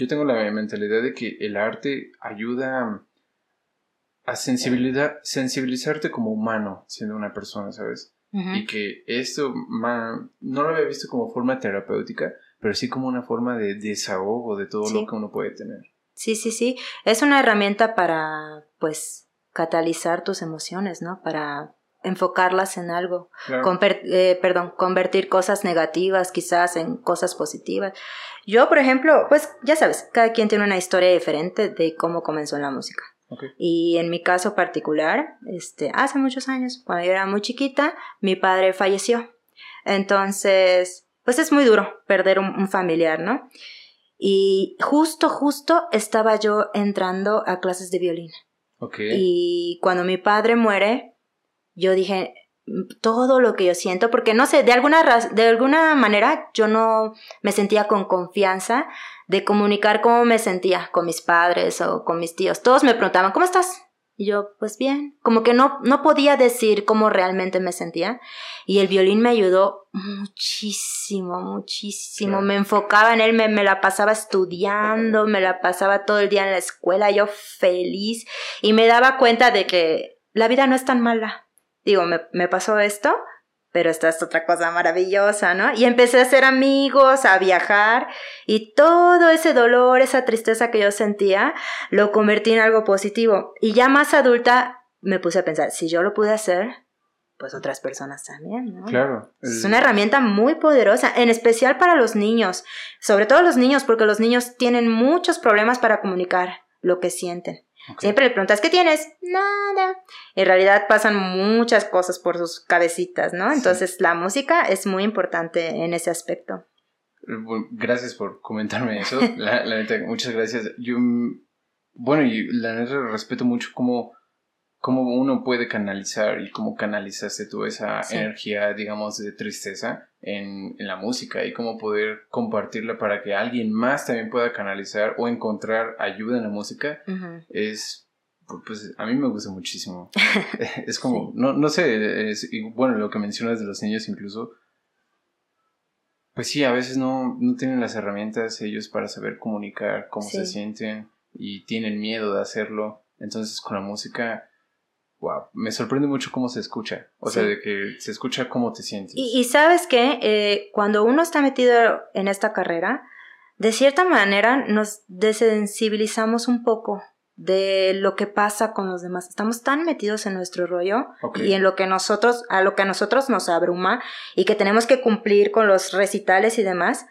yo tengo la mentalidad de que el arte ayuda a sensibilidad, sensibilizarte como humano siendo una persona, ¿sabes? Y que esto no lo había visto como forma terapéutica, pero sí como una forma de desahogo de todo lo que uno puede tener. Sí, sí, sí. Es una herramienta para, pues, catalizar tus emociones, ¿no? Para enfocarlas en algo. Eh, perdón, convertir cosas negativas quizás en cosas positivas. Yo, por ejemplo, pues ya sabes, cada quien tiene una historia diferente de cómo comenzó en la música. Y en mi caso particular, este, hace muchos años, cuando yo era muy chiquita, mi padre falleció. Entonces, pues es muy duro perder un, familiar, ¿no? Y justo, justo estaba yo entrando a clases de violín. Y cuando mi padre muere, yo dije, todo lo que yo siento, porque no sé, de alguna, de alguna manera yo no me sentía con confianza de comunicar cómo me sentía con mis padres o con mis tíos. Todos me preguntaban, ¿cómo estás? Y yo, pues bien, como que no, no podía decir cómo realmente me sentía. Y el violín me ayudó muchísimo, muchísimo. Me enfocaba en él, me, me, la pasaba estudiando, me la pasaba todo el día en la escuela, yo feliz. Y me daba cuenta de que la vida no es tan mala digo, me, me pasó esto, pero esta es otra cosa maravillosa, ¿no? Y empecé a hacer amigos, a viajar y todo ese dolor, esa tristeza que yo sentía, lo convertí en algo positivo. Y ya más adulta me puse a pensar, si yo lo pude hacer, pues otras personas también, ¿no? Claro. Es una herramienta muy poderosa, en especial para los niños, sobre todo los niños, porque los niños tienen muchos problemas para comunicar lo que sienten. Siempre le preguntas, ¿qué tienes? Nada. En realidad pasan muchas cosas por sus cabecitas, ¿no? Entonces la música es muy importante en ese aspecto. Gracias por comentarme eso. [LAUGHS] la, neta, muchas gracias. Yo, mm, bueno, y la neta respeto mucho cómo cómo uno puede canalizar y cómo canalizaste tú esa energía, digamos, de tristeza en, en, la música y cómo poder compartirla para que alguien más también pueda canalizar o encontrar ayuda en la música, es, pues a mí me gusta muchísimo. [LAUGHS] es como, no, no sé, es, y bueno, lo que mencionas de los niños incluso, pues sí, a veces no, no tienen las herramientas ellos para saber comunicar cómo se sienten y tienen miedo de hacerlo. Entonces con la música wow, me sorprende mucho cómo se escucha. O sea, de que se escucha cómo te sientes. Y, sabes que eh, cuando uno está metido en esta carrera, de cierta manera nos desensibilizamos un poco de lo que pasa con los demás. Estamos tan metidos en nuestro rollo y en lo que nosotros, a lo que a nosotros nos abruma y que tenemos que cumplir con los recitales y demás,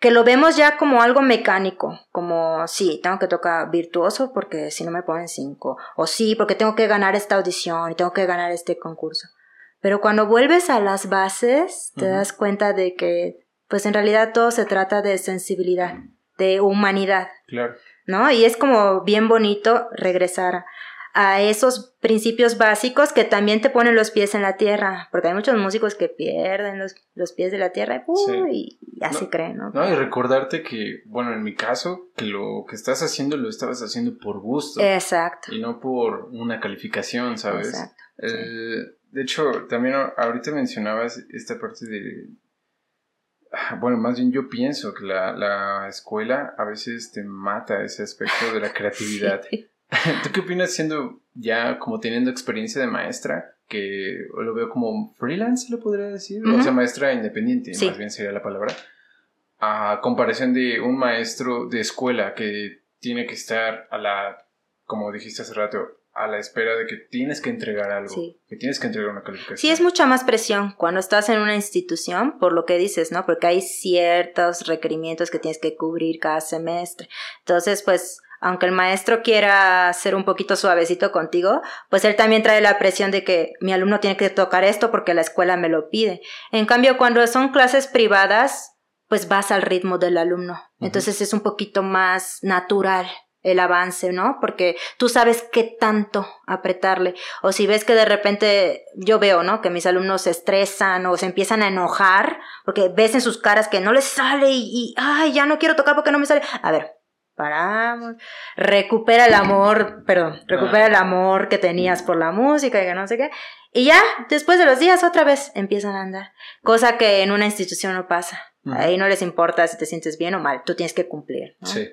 que lo vemos ya como algo mecánico, como sí, tengo que tocar virtuoso porque si no me ponen cinco, o sí, porque tengo que ganar esta audición y tengo que ganar este concurso. Pero cuando vuelves a las bases, te das cuenta de que, pues en realidad todo se trata de sensibilidad, de humanidad. Claro. ¿No? Y es como bien bonito regresar a esos principios básicos que también te ponen los pies en la tierra, porque hay muchos músicos que pierden los, los pies de la tierra y, ya se creen, ¿no? No, y recordarte que, bueno, en mi caso, que lo que estás haciendo lo estabas haciendo por gusto. Exacto. Y no por una calificación, ¿sabes? Exacto. Eh, de hecho, también ahorita mencionabas esta parte de... Ah, bueno, más bien yo pienso que la, la escuela a veces te mata ese aspecto de la [LAUGHS] creatividad. [LAUGHS] ¿Tú qué opinas siendo ya como teniendo experiencia de maestra? Que lo veo como freelance, lo podría decir. O sea, maestra independiente, más bien sería la palabra. A comparación de un maestro de escuela que tiene que estar a la, como dijiste hace rato, a la espera de que tienes que entregar algo, que tienes que entregar una calificación. Sí, es mucha más presión cuando estás en una institución, por lo que dices, ¿no? Porque hay ciertos requerimientos que tienes que cubrir cada semestre. Entonces, pues, aunque el maestro quiera ser un poquito suavecito contigo, pues él también trae la presión de que mi alumno tiene que tocar esto porque la escuela me lo pide. En cambio, cuando son clases privadas, pues vas al ritmo del alumno. Entonces es un poquito más natural el avance, ¿no? Porque tú sabes qué tanto apretarle. O si ves que de repente yo veo, ¿no? Que mis alumnos se estresan o se empiezan a enojar porque ves en sus caras que no les sale y, y ay, ya no quiero tocar porque no me sale. A ver, paramos, recupera el amor, perdón, recupera el amor que tenías por la música y que no sé qué, y ya, después de los días otra vez empiezan a andar, cosa que en una institución no pasa. Ahí no les importa si te sientes bien o mal, tú tienes que cumplir. Sí.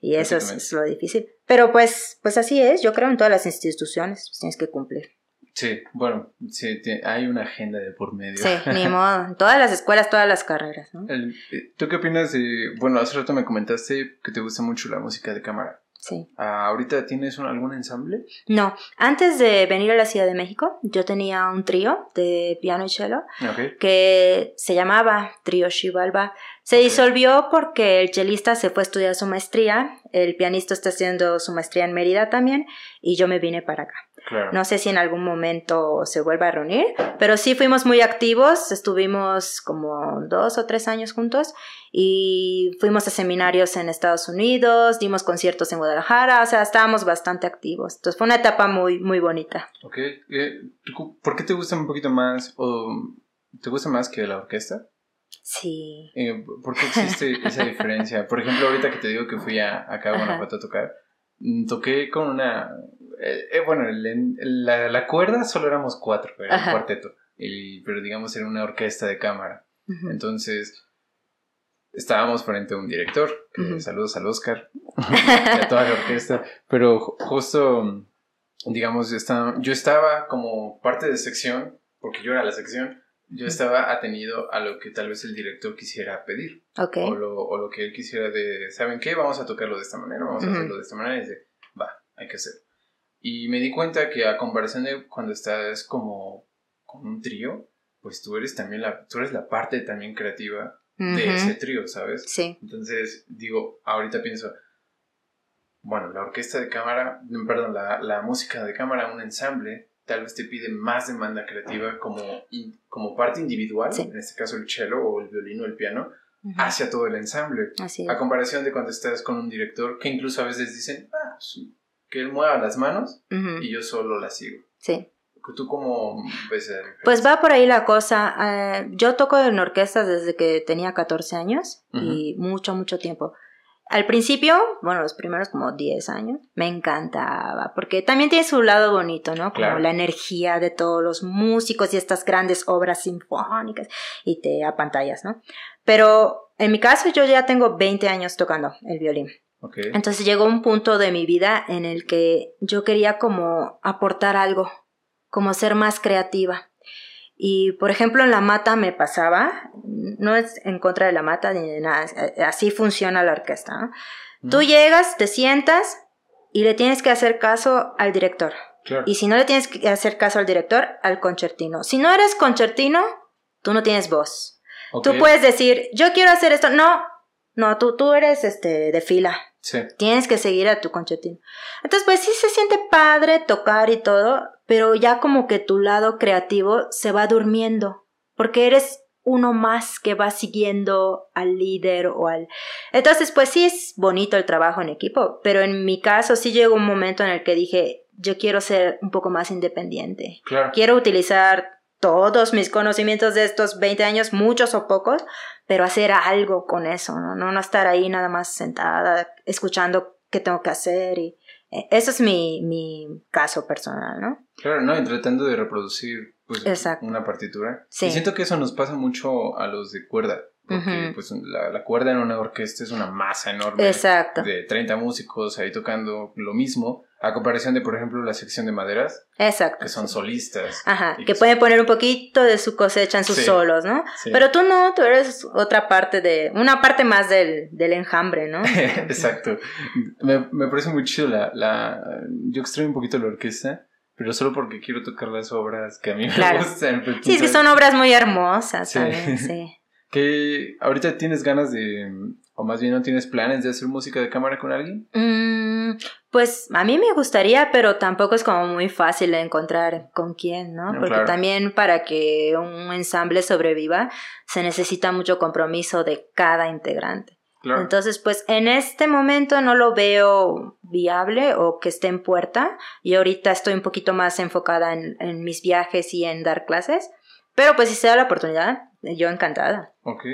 Y eso es, lo difícil. Pero pues, pues así es, yo creo en todas las instituciones, pues tienes que cumplir. Sí, bueno, sí, hay una agenda de por medio. Sí, [LAUGHS] ni modo. Todas las escuelas, todas las carreras, ¿no? Eh, ¿Tú qué opinas de, bueno, hace rato me comentaste que te gusta mucho la música de cámara? Sí. Ah, ¿Ahorita tienes algún ensamble? No, antes de venir a la Ciudad de México, yo tenía un trío de piano y cello que se llamaba Trío Shivalba. Se disolvió porque el chelista se fue a estudiar su maestría, el pianista está haciendo su maestría en Mérida también y yo me vine para acá. No sé si en algún momento se vuelva a reunir, pero sí fuimos muy activos, estuvimos como dos o tres años juntos y fuimos a seminarios en Estados Unidos, dimos conciertos en Guadalajara, o sea, estábamos bastante activos. Entonces fue una etapa muy, muy bonita. Ok, eh, ¿por qué te gusta un poquito más o te gusta más que la orquesta? Sí. Eh, ¿Por qué existe esa diferencia? Por ejemplo, ahorita que te digo que fui a, acá a Guanajuato a tocar, mm, toqué con una... Eh, eh, bueno, la, la, cuerda solo éramos cuatro, era un cuarteto, y, pero digamos era una orquesta de cámara. Entonces, estábamos frente a un director, saludos al Oscar, [LAUGHS] y a toda la orquesta, pero justo, digamos, yo estaba, yo estaba como parte de sección, porque yo era la sección, yo estaba atenido a lo que tal vez el director quisiera pedir. O, lo, o lo que él quisiera de, ¿saben qué? Vamos a tocarlo de esta manera, vamos a hacerlo de esta manera. Y dice, va, hay que hacerlo. Y me di cuenta que a comparación de cuando estás como con un trío, pues tú eres también la, tú eres la parte también creativa de ese trío, ¿sabes? Sí. Entonces, digo, ahorita pienso, bueno, la orquesta de cámara, perdón, la, la música de cámara, un ensamble, tal vez te pide más demanda creativa como, como parte individual, en este caso el cello o el violín o el piano, hacia todo el ensamble. A comparación de cuando estás con un director que incluso a veces dicen, ah, que él mueva las manos y yo solo las sigo. Sí. ¿Tú cómo ves Pues va por ahí la cosa. Eh, yo toco en orquestas desde que tenía 14 años y mucho, mucho tiempo. Al principio, bueno, los primeros como 10 años, me encantaba, porque también tiene su lado bonito, ¿no? Como la energía de todos los músicos y estas grandes obras sinfónicas y te apantallas, ¿no? Pero en mi caso yo ya tengo 20 años tocando el violín. Okay. Entonces llegó un punto de mi vida en el que yo quería como aportar algo, como ser más creativa. Y por ejemplo en la mata me pasaba, no es en contra de la mata ni de nada, eh, así funciona la orquesta. Tú llegas, te sientas y le tienes que hacer caso al director. Y si no le tienes que hacer caso al director, al concertino. Si no eres concertino, tú no tienes voz. Tú puedes decir, yo quiero hacer esto. No, no, tú, tú eres este, de fila. Tienes que seguir a tu concertino. Entonces, pues sí se siente padre tocar y todo, pero ya como que tu lado creativo se va durmiendo, porque eres uno más que va siguiendo al líder o al... Entonces, pues sí es bonito el trabajo en equipo, pero en mi caso sí llegó un momento en el que dije, yo quiero ser un poco más independiente. Quiero utilizar todos mis conocimientos de estos 20 años, muchos o pocos, pero hacer algo con eso, ¿no? No, estar ahí nada más sentada escuchando qué tengo que hacer y eh, eso es mi, mi caso personal, ¿no? Claro, ¿no? Y tratando de reproducir pues, una partitura. Sí. Y siento que eso nos pasa mucho a los de cuerda. Porque pues, la, la, cuerda en una orquesta es una masa enorme Exacto. de 30 músicos ahí tocando lo mismo. A comparación de, por ejemplo, la sección de maderas. Exacto. Que son solistas. Ajá, que, pueden poner un poquito de su cosecha en sus solos, ¿no? Pero tú no, tú eres otra parte de, una parte más del, del enjambre, ¿no? [LAUGHS] Exacto. Me, me, parece muy chido la, la, yo extraño un poquito la orquesta, pero solo porque quiero tocar las obras que a mí me gustan. Sí, es que son obras muy hermosas también, sí. Que ahorita tienes ganas de, o más bien no tienes planes de hacer música de cámara con alguien? Mm, pues a mí me gustaría, pero tampoco es como muy fácil de encontrar con quién, ¿no? Porque también para que un ensamble sobreviva se necesita mucho compromiso de cada integrante. Entonces, pues en este momento no lo veo viable o que esté en puerta. Y ahorita estoy un poquito más enfocada en, en mis viajes y en dar clases. Pero pues si se da la oportunidad, yo encantada. Ok.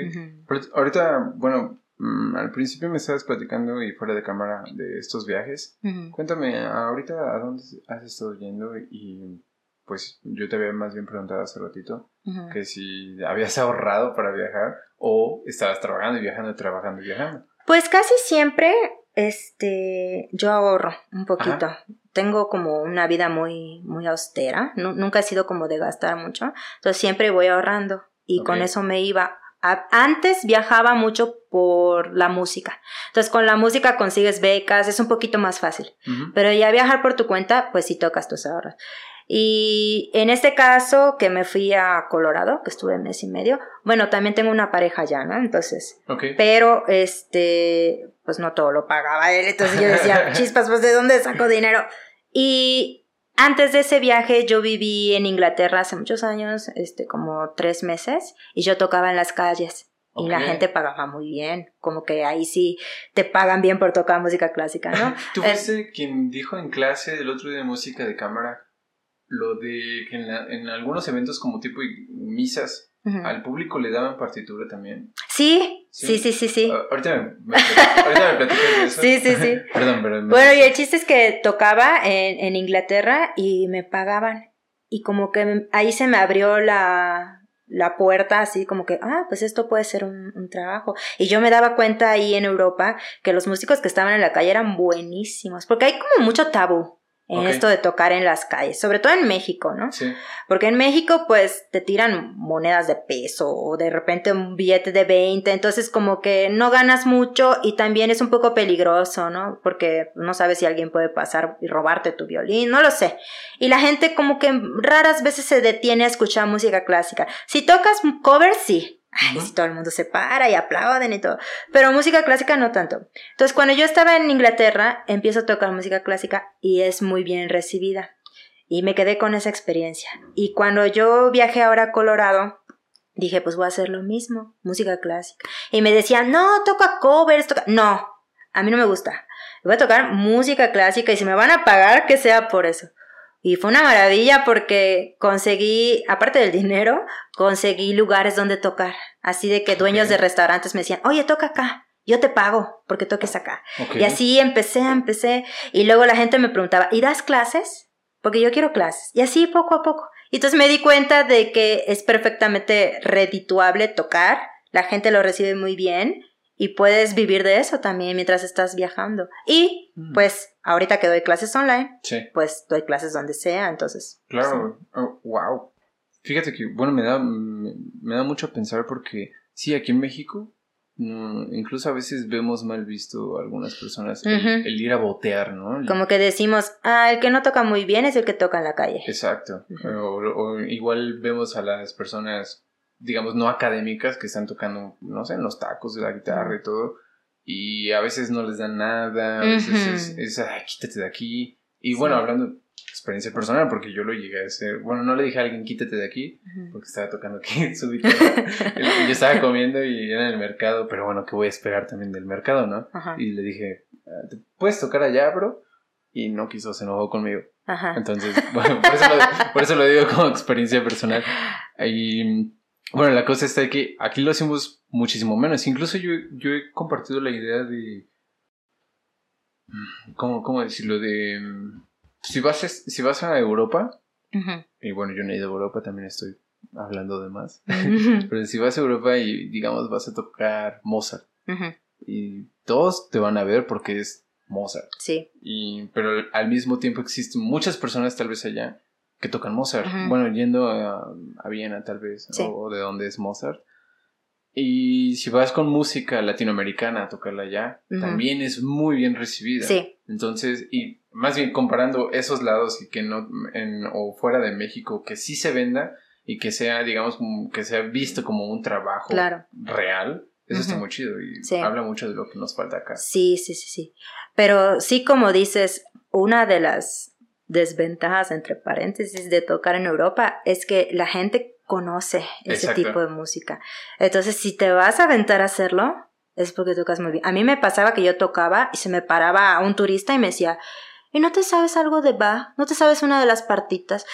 Ahorita, bueno, mm, al principio me estabas platicando y fuera de cámara de estos viajes. Cuéntame, ahorita a dónde has estado yendo y pues yo te había más bien preguntado hace ratito que si habías ahorrado para viajar o estabas trabajando y viajando, trabajando y viajando. Pues casi siempre este, yo ahorro un poquito. Tengo como una vida muy, muy austera. nunca he sido como de gastar mucho. Entonces siempre voy ahorrando y con eso me iba. antes viajaba mucho por la música. Entonces con la música consigues becas, es un poquito más fácil. Pero ya viajar por tu cuenta, pues sí tocas tus ahorros. Y en este caso, que me fui a Colorado, que estuve mes y medio, bueno, también tengo una pareja ya, ¿no? Entonces, pero este, pues no todo lo pagaba él, entonces yo decía, [LAUGHS] chispas, pues de dónde saco dinero. Y antes de ese viaje yo viví en Inglaterra hace muchos años, este, como tres meses, y yo tocaba en las calles. Y la gente pagaba muy bien, como que ahí sí te pagan bien por tocar música clásica, ¿no? [LAUGHS] ¿Tú fuiste quien dijo en clase el otro día de música de cámara lo de que en, algunos eventos como tipo misas al público le daban partitura también. Sí, sí, sí, sí, sí. ahorita, me, ahorita me platicas de eso. Sí, sí, sí. [LAUGHS] Perdón, pero... Bueno, y el [LAUGHS] chiste es que tocaba en, en Inglaterra y me pagaban. Y como que ahí se me abrió la, la puerta así como que, ah, pues esto puede ser un, un, trabajo. Y yo me daba cuenta ahí en Europa que los músicos que estaban en la calle eran buenísimos, porque hay como mucho tabú en esto de tocar en las calles, sobre todo en México, ¿no? Sí. Porque en México pues te tiran monedas de peso o de repente un billete de 20, entonces como que no ganas mucho y también es un poco peligroso, ¿no? Porque no sabes si alguien puede pasar y robarte tu violín, no lo sé. Y la gente como que raras veces se detiene a escuchar música clásica. Si tocas cover, sí, Ay, todo el mundo se para y aplauden y todo. Pero música clásica no tanto. Entonces, cuando yo estaba en Inglaterra, empiezo a tocar música clásica y es muy bien recibida. Y me quedé con esa experiencia. Y cuando yo viajé ahora a Colorado, dije, pues voy a hacer lo mismo, música clásica. Y me decían, no, toca covers, toca... No, a mí no me gusta. Voy a tocar música clásica y si me van a pagar, que sea por eso. Y fue una maravilla porque conseguí, aparte del dinero, conseguí lugares donde tocar. Así de que dueños de restaurantes me decían, oye, toca acá, yo te pago porque toques acá. Y así empecé, empecé. Y luego la gente me preguntaba, ¿y das clases? Porque yo quiero clases. Y así poco a poco. Y entonces me di cuenta de que es perfectamente redituable tocar. La gente lo recibe muy bien y puedes vivir de eso también mientras estás viajando. Y mm. pues ahorita que doy clases online, pues doy clases donde sea, entonces. Claro, wow. Oh, Fíjate que, bueno, me da, me, da mucho a pensar porque sí, aquí en México, incluso a veces vemos mal visto a algunas personas el, ir a botear, ¿no? Como que decimos, ah, el que no toca muy bien es el que toca en la calle. Exacto. o igual vemos a las personas digamos, no académicas que están tocando, no sé, en los tacos de la guitarra y todo. Y a veces no les dan nada, a veces es, ay, quítate de aquí. Y bueno, hablando de experiencia personal, porque yo lo llegué a hacer, bueno, no le dije a alguien quítate de aquí, porque estaba tocando aquí [LAUGHS] su guitarra. [LAUGHS] yo estaba comiendo y era en el mercado, pero bueno, ¿qué voy a esperar también del mercado, no? Y le dije, ah, puedes tocar allá, bro? Y no quiso, se enojó conmigo. Entonces, [LAUGHS] bueno, por eso, lo, por eso lo digo como experiencia personal. Y bueno, la cosa está que aquí lo hacemos muchísimo menos. Incluso yo, yo he compartido la idea de... ¿Cómo, cómo decirlo? De... Si vas, a, si vas a Europa, y bueno, yo no he ido a Europa, también estoy hablando de más, [LAUGHS] pero si vas a Europa y digamos vas a tocar Mozart, y todos te van a ver porque es Mozart. Sí. Y, pero al mismo tiempo existen muchas personas tal vez allá que tocan Mozart. Bueno, yendo a, Viena tal vez, o de donde es Mozart. Y si vas con música latinoamericana a tocarla allá, también es muy bien recibida. Sí. Entonces, y más bien comparando esos lados y que no, en, o fuera de México, que sí se venda y que sea, digamos, que sea visto como un trabajo real, eso está muy chido y habla mucho de lo que nos falta acá. Sí, sí, sí, sí. Pero sí, como dices, una de las desventajas, entre paréntesis, de tocar en Europa es que la gente conoce ese tipo de música. Entonces, si te vas a aventar a hacerlo, es porque tocas muy bien. A mí me pasaba que yo tocaba y se me paraba un turista y me decía, ¿y no te sabes algo de Bach? ¿No te sabes una de las partitas?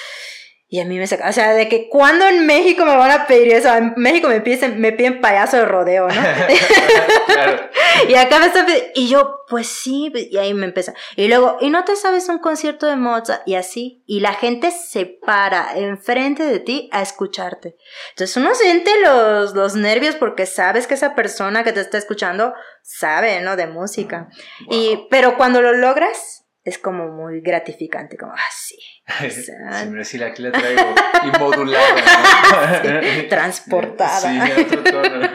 Y a mí me saca, o sea, de que cuando en México me van a pedir eso, en México me piden, me piden payaso de rodeo, ¿no? [LAUGHS] Y acá me están pidiendo, y yo, pues sí, y ahí me empieza. Y luego, ¿y no te sabes un concierto de Mozart? Y así, y la gente se para enfrente de ti a escucharte. Entonces uno siente los, los nervios porque sabes que esa persona que te está escuchando sabe, ¿no? De música. Y, pero cuando lo logras, es como muy gratificante, como así. Ah, sí, [LAUGHS] sí, aquí la traigo inmodulada. [LAUGHS] [LAUGHS] transportada. Sí, otro tono.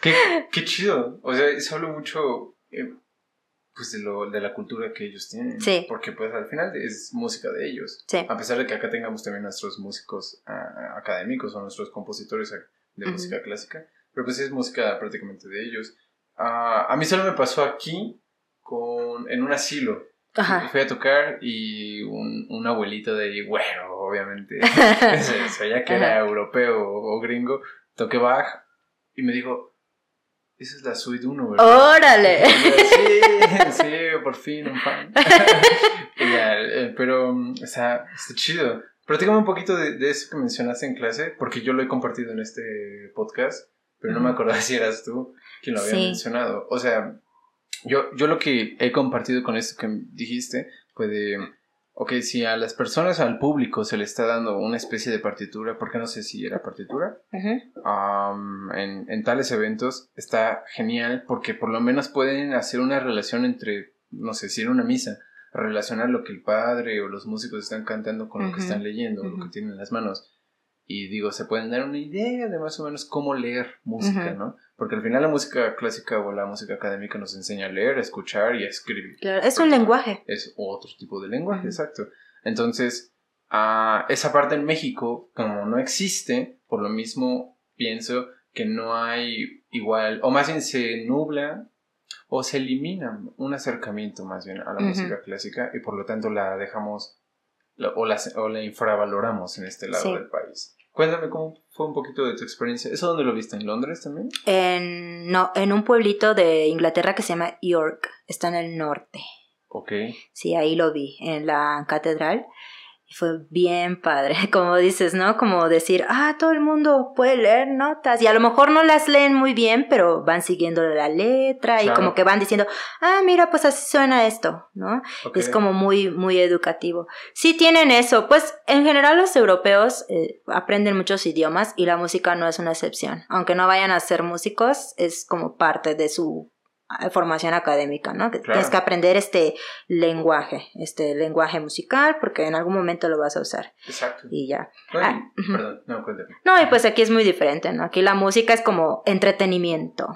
qué, qué chido. O sea, eso hablo mucho eh, pues de, lo, de la cultura que ellos tienen. Sí. Porque pues al final es música de ellos. Sí. A pesar de que acá tengamos también nuestros músicos uh, académicos o nuestros compositores de música clásica. Pero pues es música prácticamente de ellos. Uh, a mí solo me pasó aquí con, en un asilo. Ajá. Fui a tocar y un, un abuelito de ahí, bueno, obviamente, [LAUGHS] sabía que era europeo o, gringo, toqué Bach y me dijo, esa es la suite 1, ¿verdad? ¡Órale! sí, sí, [LAUGHS] por fin, un fan. Eh, pero, o sea, está chido. Pero dígame un poquito de, de, eso que mencionaste en clase, porque yo lo he compartido en este podcast, pero no me acordaba si eras tú quien lo había sí. mencionado. O sea, yo, yo lo que he compartido con esto que dijiste fue de, ok, si a las personas, al público se le está dando una especie de partitura, porque no sé si era partitura, um, en, en tales eventos está genial porque por lo menos pueden hacer una relación entre, no sé, si era una misa, relacionar lo que el padre o los músicos están cantando con lo que están leyendo, lo que tienen en las manos. Y digo, se pueden dar una idea de más o menos cómo leer música, ¿no? Porque al final la música clásica o la música académica nos enseña a leer, a escuchar y a escribir. Claro, es un lenguaje. Es otro tipo de lenguaje, exacto. Entonces, uh, esa parte en México, como no existe, por lo mismo pienso que no hay igual, o más bien se nubla o se elimina un acercamiento más bien a la música clásica y por lo tanto la dejamos o la, o la infravaloramos en este lado Sí. del país. Cuéntame cómo fue un poquito de tu experiencia. ¿Eso dónde lo viste? ¿En Londres también? En, no, en un pueblito de Inglaterra que se llama York, está en el norte. Ok. Sí, ahí lo vi, en la catedral. Fue bien padre, [LAUGHS] como dices, ¿no? Como decir, ah, todo el mundo puede leer notas. Y a lo mejor no las leen muy bien, pero van siguiendo la letra y como que van diciendo, ah, mira, pues así suena esto, ¿no? Es como muy, muy educativo. Sí tienen eso, pues en general los europeos eh, aprenden muchos idiomas y la música no es una excepción. Aunque no vayan a ser músicos, es como parte de su formación académica, ¿no? Que Claro. Tienes que aprender este lenguaje, este lenguaje musical, porque en algún momento lo vas a usar Exacto. y ya. Ah. Perdón, no, cuéntame. No, y pues aquí es muy diferente, ¿no? Aquí la música es como entretenimiento.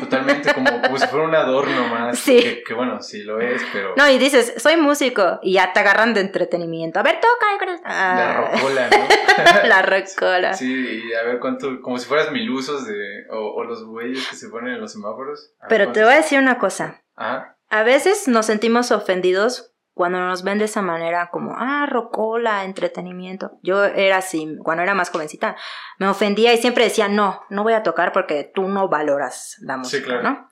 Totalmente como, como si fuera un adorno más. Sí. Que, que bueno, sí lo es, pero. No, y dices, soy músico, y ya te agarran de entretenimiento. A ver, toca. La Ah, rocola, ¿no? [LAUGHS] la rocola. Sí, y a ver cuánto, como si fueras milusos de, o, o los güeyes que se ponen en los semáforos. Pero te voy a decir una cosa. Ah, A veces nos sentimos ofendidos cuando nos ven de esa manera como, ah, rocola, entretenimiento. Yo era así, cuando era más jovencita, me ofendía y siempre decía, no, no voy a tocar porque tú no valoras la Sí, música, claro. ¿no?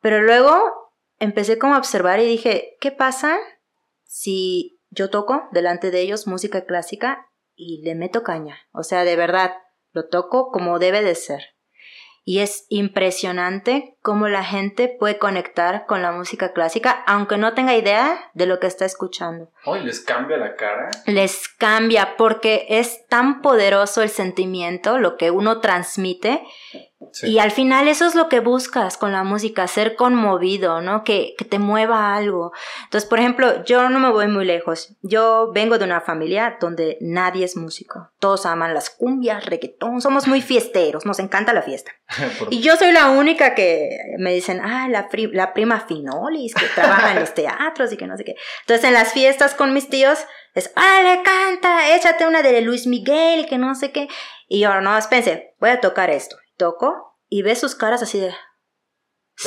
Pero luego empecé como a observar y dije, ¿qué pasa si yo toco delante de ellos música clásica y le meto caña? O sea, de verdad, lo toco como debe de ser. Y es impresionante cómo la gente puede conectar con la música clásica, aunque no tenga idea de lo que está escuchando. hoy les cambia la cara. Les cambia porque es tan poderoso el sentimiento, lo que uno transmite, Sí. y al final eso es lo que buscas con la música, ser conmovido, ¿no? Que, que te mueva algo. Entonces, por ejemplo, yo no me voy muy lejos. Yo vengo de una familia donde nadie es músico. Todos aman las cumbias, reggaetón, somos muy [LAUGHS] fiesteros, nos encanta la fiesta. [LAUGHS] Y yo soy la única que me dicen, ah, la, la prima Finolis, que trabaja en los [LAUGHS] teatros y que no sé qué. Entonces, en las fiestas con mis tíos, es, ah, le canta, échate una de Luis Miguel y que no sé qué. Y yo, no, espérense, voy a tocar esto. Toco y ves sus caras así de...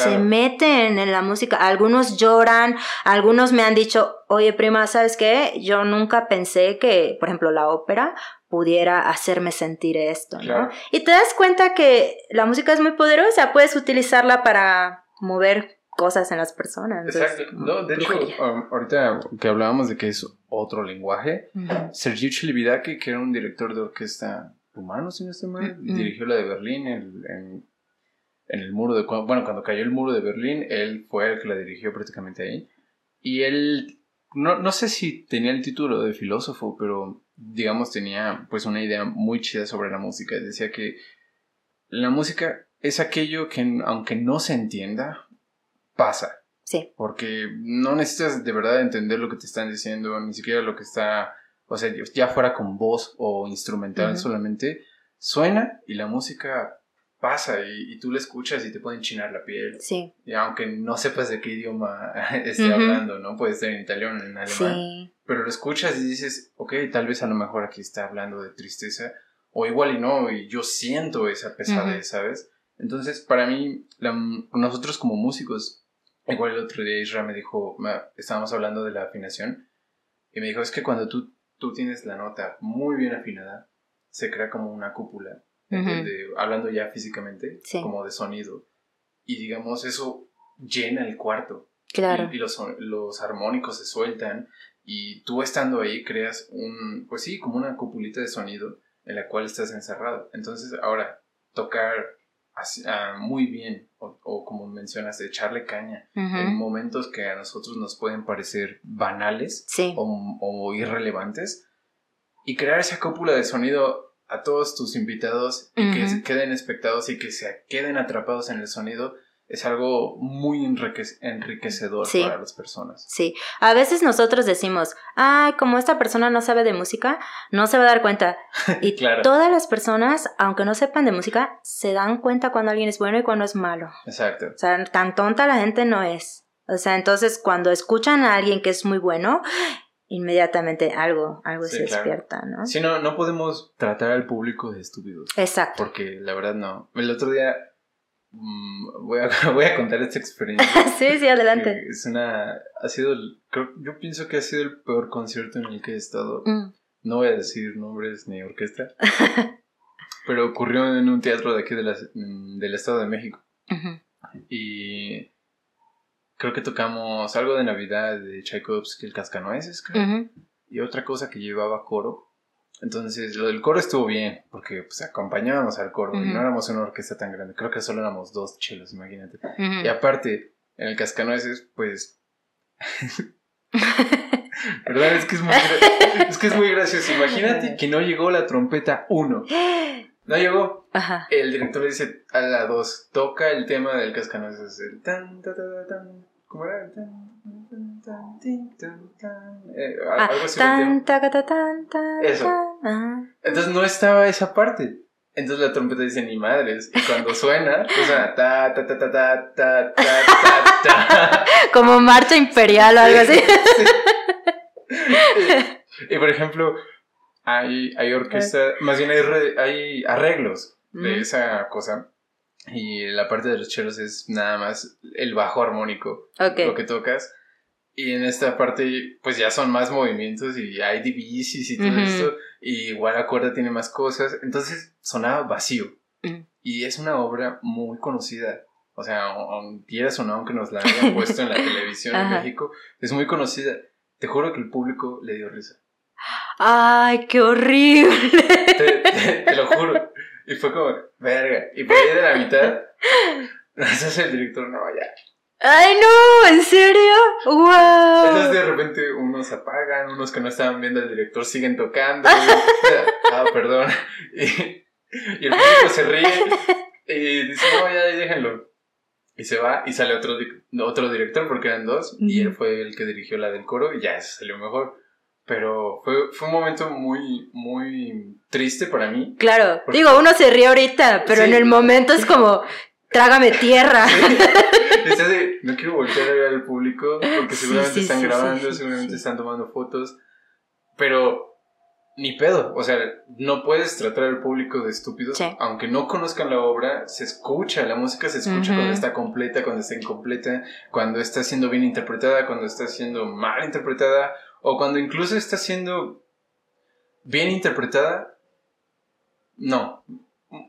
Se meten en la música, algunos lloran, algunos me han dicho, oye prima, ¿sabes qué? Yo nunca pensé que, por ejemplo, la ópera pudiera hacerme sentir esto, ¿no? Y te das cuenta que la música es muy poderosa, puedes utilizarla para mover cosas en las personas. Exacto. No, de hecho, um, ahorita que hablábamos de que es otro lenguaje, Ujú. Sergio Chilividaki, que era un director de orquesta rumano, si no estoy mal, Mm, mm. dirigió la de Berlín el- en, en el muro de... Bueno, cuando cayó el muro de Berlín, él fue el que la dirigió prácticamente ahí. Y él, no, no sé si tenía el título de filósofo, pero digamos tenía pues una idea muy chida sobre la música. Decía que la música es aquello que aunque no se entienda, pasa. Sí. Porque no necesitas de verdad entender lo que te están diciendo, ni siquiera lo que está, o sea, ya fuera con voz o instrumental solamente, suena y la música pasa y, tú la escuchas y te puede enchinar la piel. Sí. Y aunque no sepas de qué idioma [LAUGHS] esté hablando, ¿no? Puede ser en italiano, en alemán. Sí. Pero lo escuchas y dices, ok, tal vez a lo mejor aquí está hablando de tristeza, o igual y no, y yo siento esa pesadez, ¿sabes? Entonces, para mí, nosotros como músicos, igual el otro día Isra me dijo, estábamos hablando de la afinación, y me dijo, es que cuando tú, tú tienes la nota muy bien afinada, se crea como una cúpula, hablando ya físicamente, como de sonido, y digamos, eso llena el cuarto. Claro. Y, los, los armónicos se sueltan, y tú estando ahí creas un, pues sí, como una cupulita de sonido en la cual estás encerrado. Entonces, ahora, tocar Ah, muy bien, o, como mencionas, echarle caña en momentos que a nosotros nos pueden parecer banales o, irrelevantes, y crear esa cúpula de sonido a todos tus invitados y que se queden espectados y que se queden atrapados en el sonido es algo muy enriquecedor para las personas. Sí, a veces nosotros decimos, ay, como esta persona no sabe de música, no se va a dar cuenta. [LAUGHS] Y todas las personas, aunque no sepan de música, se dan cuenta cuando alguien es bueno y cuando es malo. Exacto. O sea, tan tonta la gente no es. O sea, entonces cuando escuchan a alguien que es muy bueno, inmediatamente algo, algo se despierta, ¿no? Sí, no, no podemos tratar al público de estúpidos. Exacto. Porque la verdad no. El otro día Mm, voy, a, [LAUGHS] voy a contar esta experiencia. [LAUGHS] sí, sí, adelante. Es una. Ha sido. yo pienso que ha sido el peor concierto en el que he estado. Mm. No voy a decir nombres ni orquesta. [LAUGHS] pero ocurrió en un teatro de aquí de la, del Estado de México. Y. Creo que tocamos algo de Navidad de Tchaikovsky, el Cascanueces, creo. Y otra cosa que llevaba coro. Entonces, lo del coro estuvo bien, porque pues acompañábamos al coro y no éramos una orquesta tan grande. Creo que solo éramos dos chelos, imagínate. Y aparte, en el Cascanueces, pues. [LAUGHS] ¿Verdad? Es que es, muy es que es muy gracioso. Imagínate que no llegó la trompeta 1. [LAUGHS] No llegó. El director le dice a la 2, toca el tema del cascanueces. El tan, ta, ta, tan. ¿Cómo era? El tan. Tan, tin, tan, tan. Eh, ah, algo así. Tan, tan, tan, Eso. Entonces no estaba esa parte. Entonces la trompeta dice ni madres. Y cuando suena, suena ta, ta, ta, ta, ta, ta, ta, ta. Como marcha imperial o algo así. Y por ejemplo, hay, hay orquesta, más bien hay, hay arreglos de esa cosa. Y la parte de los chelos es nada más el bajo armónico. Lo que tocas. Y en esta parte, pues ya son más movimientos y hay divisis y todo esto. Y igual la cuerda tiene más cosas. Entonces sonaba vacío. Y es una obra muy conocida. O sea, quieras o no, aunque nos la hayan puesto en la [LAUGHS] televisión en México, es muy conocida. Te juro que el público le dio risa. ¡Ay, qué horrible! Te, lo juro. Y fue como, verga. Y por ahí de la mitad, hace el director, no, ya, ¡Ay, no! ¿En serio? ¡Wow! Entonces de repente unos apagan, unos que no estaban viendo al director siguen tocando. ah, perdón. Y, el público se ríe y dice, no, ya déjenlo. Y se va y sale otro, otro director porque eran dos y él fue el que dirigió la del coro y ya eso salió mejor. Pero fue, fue un momento muy, muy triste para mí. Claro, digo, uno se ríe ahorita, pero en el momento es como, trágame tierra. [LAUGHS] no quiero voltear a ver al público porque seguramente están grabando, seguramente están tomando fotos, pero ni pedo, o sea, no puedes tratar al público de estúpidos, aunque no conozcan la obra, se escucha, la música se escucha cuando está completa, cuando está incompleta, cuando está siendo bien interpretada, cuando está siendo mal interpretada, o cuando incluso está siendo bien interpretada. No,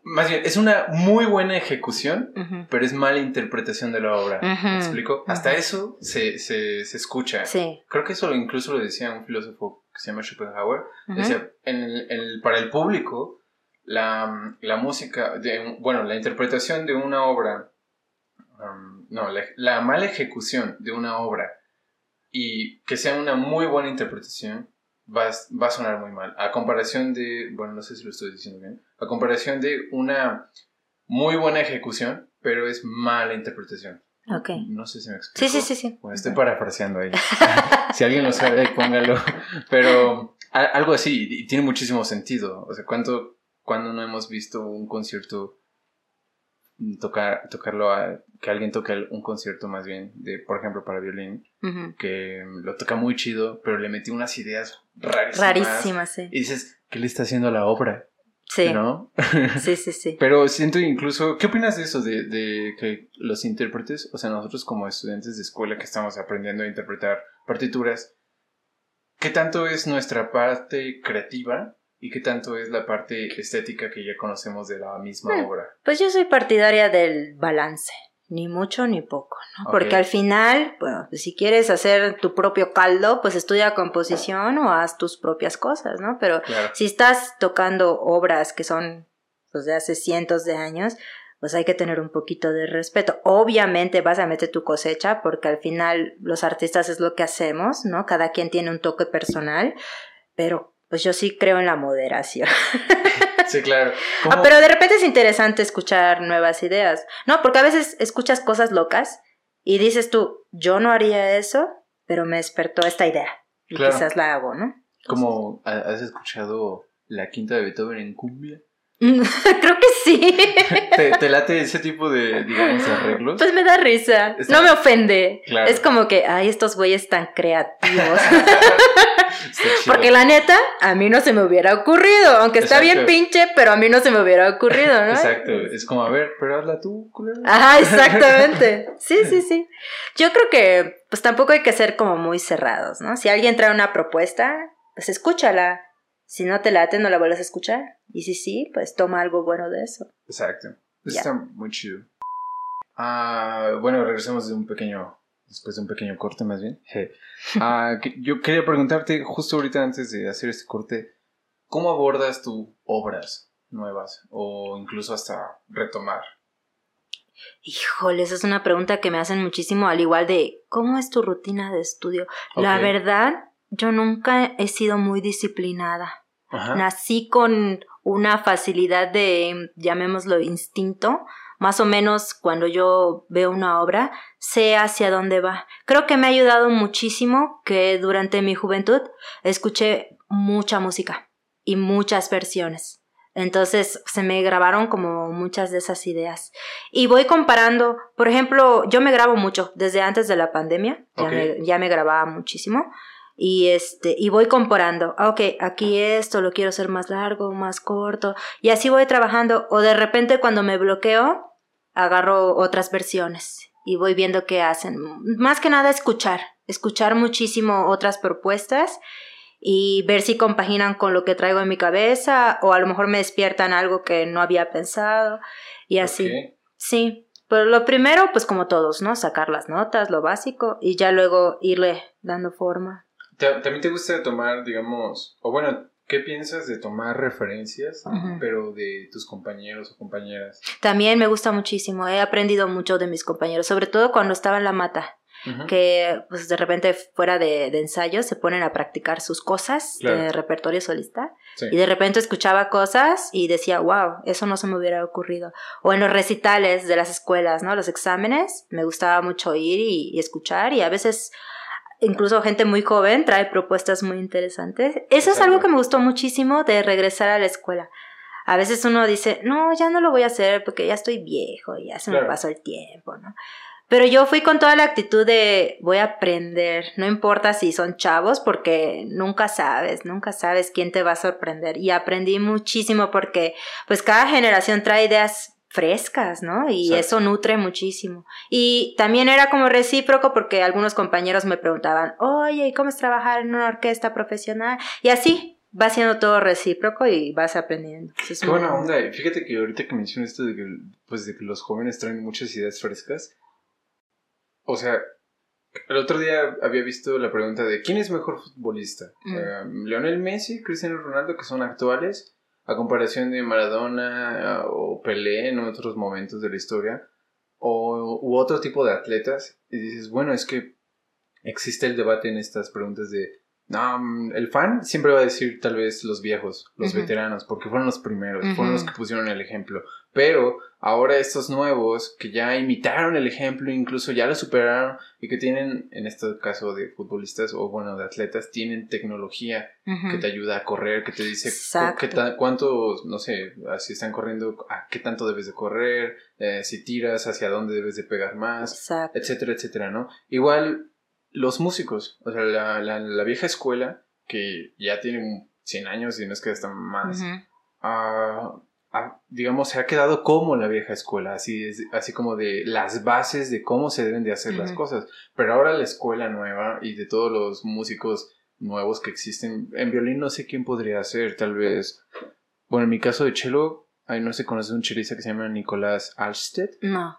más bien, es una muy buena ejecución, pero es mala interpretación de la obra. ¿Me explico? Hasta eso se, se, se escucha. Creo que eso incluso lo decía un filósofo que se llama Schopenhauer. Decía, en el, para el público, la, la música, de, bueno, la interpretación de una obra, um, no, la, la mala ejecución de una obra y que sea una muy buena interpretación, va, va, a sonar muy mal. A comparación de, bueno, no sé si lo estoy diciendo bien, a comparación de una muy buena ejecución, pero es mala interpretación. Ok. No sé si me explico. Sí, sí, sí, sí. Bueno, estoy parafraseando ahí. [LAUGHS] si alguien lo sabe, póngalo. Pero algo así, y tiene muchísimo sentido. O sea, ¿cuánto, cuando no hemos visto un concierto tocar, tocarlo a, que alguien toque un concierto más bien de, por ejemplo, para violín, que lo toca muy chido, pero le metí unas ideas rarísimas. Rarísimas, sí. Y dices, ¿qué le está haciendo a la obra? Sí. ¿No? [LAUGHS] Sí, sí, sí. pero siento incluso, ¿qué opinas de eso? De, de que los intérpretes, o sea, nosotros como estudiantes de escuela que estamos aprendiendo a interpretar partituras, ¿qué tanto es nuestra parte creativa ¿Y qué tanto es la parte estética que ya conocemos de la misma hmm, obra? Pues yo soy partidaria del balance, ni mucho ni poco, ¿no? Porque al final, bueno, pues si quieres hacer tu propio caldo, pues estudia composición o haz tus propias cosas, ¿no? Pero si estás tocando obras que son pues, de hace cientos de años, pues hay que tener un poquito de respeto. Obviamente vas a meter tu cosecha porque al final los artistas es lo que hacemos, ¿no? Cada quien tiene un toque personal, pero pues yo sí creo en la moderación. [LAUGHS] Sí, claro. Ah, pero de repente es interesante escuchar nuevas ideas, ¿no? Porque a veces escuchas cosas locas y dices tú, yo no haría eso, pero me despertó esta idea y quizás la hago, ¿no? Como, ¿has escuchado la quinta de Beethoven en cumbia? [LAUGHS] Creo que sí. ¿Te, late ese tipo de, digamos, arreglos? Pues me da risa. No me ofende. Es como que, ay, estos güeyes tan creativos. [LAUGHS] Porque la neta, a mí no se me hubiera ocurrido. Aunque está bien pinche, pero a mí no se me hubiera ocurrido, ¿no? Exacto. Es como, a ver, pero hazla tú, culero. Ajá, [LAUGHS] exactamente. Sí, sí, sí. Yo creo que, pues tampoco hay que ser como muy cerrados, ¿no? Si alguien trae una propuesta, pues escúchala. Si no te late, no la vuelves a escuchar. Y si sí, pues toma algo bueno de eso. Exacto. está muy chido. Ah, bueno, regresemos de un pequeño, después de un pequeño corte más bien. [LAUGHS] Ah, yo quería preguntarte, justo ahorita antes de hacer este corte, ¿cómo abordas tus obras nuevas o incluso hasta retomar? Híjole, esa es una pregunta que me hacen muchísimo, al igual de, ¿cómo es tu rutina de estudio? La verdad, yo nunca he sido muy disciplinada. Nací con una facilidad de, llamémoslo, instinto. Más o menos cuando yo veo una obra, sé hacia dónde va. Creo que me ha ayudado muchísimo que durante mi juventud escuché mucha música y muchas versiones. Entonces se me grabaron como muchas de esas ideas. Y voy comparando, por ejemplo, yo me grabo mucho desde antes de la pandemia, ya, me, ya me grababa muchísimo y este y voy comparando. Ah, ok aquí esto lo quiero hacer más largo más corto y así voy trabajando o de repente cuando me bloqueo agarro otras versiones y voy viendo qué hacen. Más que nada escuchar escuchar muchísimo otras propuestas y ver si compaginan con lo que traigo en mi cabeza o a lo mejor me despiertan algo que no había pensado y así. Sí pero lo primero pues como todos no sacar las notas lo básico y ya luego irle dando forma ¿También te gusta tomar, digamos, o bueno, ¿qué piensas de tomar referencias, pero de tus compañeros o compañeras? También me gusta muchísimo, he aprendido mucho de mis compañeros, sobre todo cuando estaba en la mata. que pues de repente fuera de, de ensayos se ponen a practicar sus cosas de repertorio solista y de repente escuchaba cosas y decía wow eso no se me hubiera ocurrido o en los recitales de las escuelas no los exámenes me gustaba mucho ir y escuchar y a veces incluso gente muy joven trae propuestas muy interesantes. Eso es algo que me gustó muchísimo de regresar a la escuela. A veces uno dice, no, ya no lo voy a hacer porque ya estoy viejo, y ya se me pasó el tiempo, ¿no? Pero yo fui con toda la actitud de voy a aprender, no importa si son chavos, porque nunca sabes, nunca sabes quién te va a sorprender. Y aprendí muchísimo porque pues cada generación trae ideas frescas, ¿no? Y eso nutre muchísimo. Y también era como recíproco porque algunos compañeros me preguntaban, oye, ¿y cómo es trabajar en una orquesta profesional? Y así va siendo todo recíproco y vas aprendiendo. Qué buena onda. Fíjate que ahorita que mencionas esto de que, pues, de que los jóvenes traen muchas ideas frescas, o sea, el otro día había visto la pregunta de ¿quién es mejor futbolista? Mm. Eh, ¿Lionel Messi, Cristiano Ronaldo, que son actuales? A comparación de Maradona o Pelé en otros momentos de la historia, o, u otro tipo de atletas, y dices, bueno, es que existe el debate en estas preguntas de No, mm, el fan siempre va a decir tal vez los viejos, los veteranos, porque fueron los primeros, fueron los que pusieron el ejemplo. Pero ahora estos nuevos que ya imitaron el ejemplo, incluso ya lo superaron y que tienen, en este caso de futbolistas o bueno, de atletas, tienen tecnología que te ayuda a correr, que te dice qué cuántos, no sé, si están corriendo, a qué tanto debes de correr, eh, si tiras, hacia dónde debes de pegar más, etcétera, etcétera, ¿no? Igual los músicos, o sea, la, la, vieja escuela, que ya tiene 100 años y no es que están más, digamos, se ha quedado como la vieja escuela, así, así como de las bases de cómo se deben de hacer las cosas. Pero ahora la escuela nueva y de todos los músicos nuevos que existen, en violín no sé quién podría ser, tal vez, bueno, en mi caso de cello, ahí no se conoce un chelista que se llama Nicolás Alsted. No,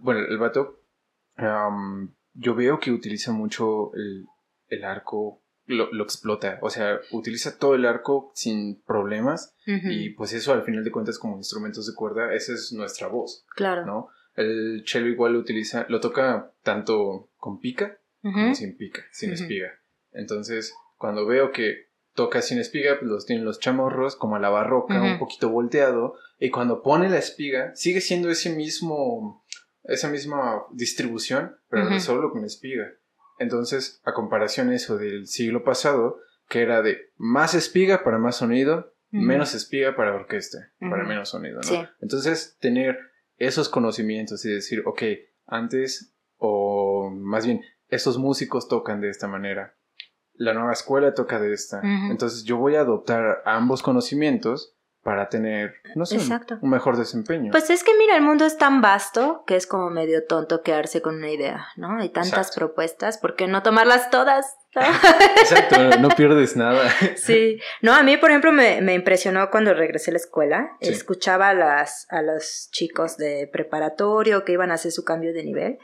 Bueno, el vato, yo veo que utiliza mucho el, el arco lo, explota. O sea, utiliza todo el arco sin problemas y pues eso al final de cuentas como instrumentos de cuerda, esa es nuestra voz. Claro. ¿no? El cello igual lo utiliza, lo toca tanto con pica como sin pica, sin espiga. Entonces, cuando veo que toca sin espiga, pues los tienen los chamorros como a la barroca, un poquito volteado, y cuando pone la espiga, sigue siendo ese mismo, esa misma distribución, pero solo con espiga. Entonces, a comparación eso del siglo pasado, que era de más espiga para más sonido, menos espiga para orquesta, para menos sonido, ¿no? Entonces, tener esos conocimientos y decir, ok, antes, o más bien, estos músicos tocan de esta manera, la nueva escuela toca de esta, entonces yo voy a adoptar ambos conocimientos para tener, no sé, un mejor desempeño. Pues es que mira, el mundo es tan vasto que es como medio tonto quedarse con una idea, ¿no? Hay tantas propuestas, ¿por qué no tomarlas todas? [LAUGHS] Exacto, no pierdes nada. [LAUGHS] sí, no, a mí, por ejemplo, me, me impresionó cuando regresé a la escuela, escuchaba a, las, a los chicos de preparatorio que iban a hacer su cambio de nivel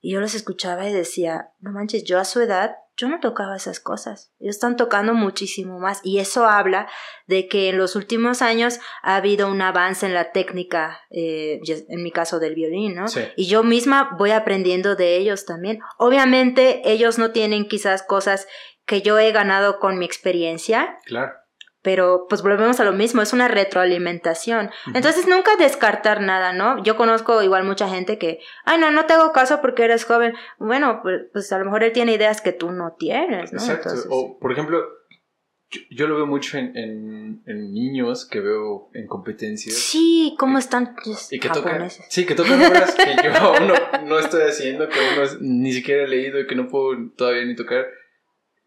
y yo los escuchaba y decía, no manches, yo a su edad yo no tocaba esas cosas. Ellos están tocando muchísimo más y eso habla de que en los últimos años ha habido un avance en la técnica, eh, en mi caso del violín, ¿no? Y yo misma voy aprendiendo de ellos también. Obviamente ellos no tienen quizás cosas que yo he ganado con mi experiencia. Claro pero pues volvemos a lo mismo, es una retroalimentación. Entonces nunca descartar nada, ¿no? Yo conozco igual mucha gente que, ay, no, no te hago caso porque eres joven. Bueno, pues, pues a lo mejor él tiene ideas que tú no tienes, ¿no? Exacto. O, por ejemplo, yo, lo veo mucho en, en, niños que veo en competencias. Sí, cómo están y que tocan, Sí, que tocan obras que yo [LAUGHS] aún no, estoy haciendo, que aún no, ni siquiera he leído y que no puedo todavía ni tocar.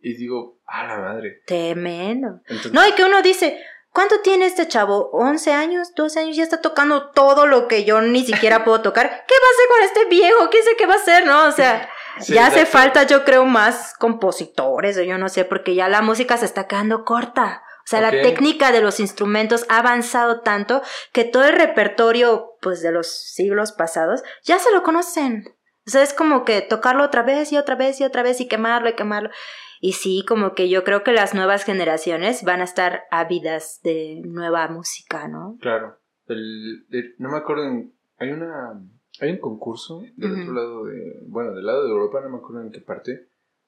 Y digo, a la madre. Tremendo. no, y que uno dice, ¿cuánto tiene este chavo? ¿11 años? ¿12 años? Ya está tocando todo lo que yo ni siquiera [LAUGHS] puedo tocar. ¿Qué va a hacer con este viejo? ¿Qué sé qué va a hacer? ¿No? O sea, ya hace falta, yo creo, más compositores o yo no sé, porque ya la música se está quedando corta. O sea, la técnica de los instrumentos ha avanzado tanto que todo el repertorio, pues, de los siglos pasados, ya se lo conocen. O sea, es como que tocarlo otra vez y otra vez y otra vez y quemarlo y quemarlo. Y sí, como que yo creo que las nuevas generaciones van a estar ávidas de nueva música, ¿no? Claro. El, no me acuerdo, hay una hay un concurso del otro lado de, bueno, del lado de Europa, no me acuerdo en qué parte,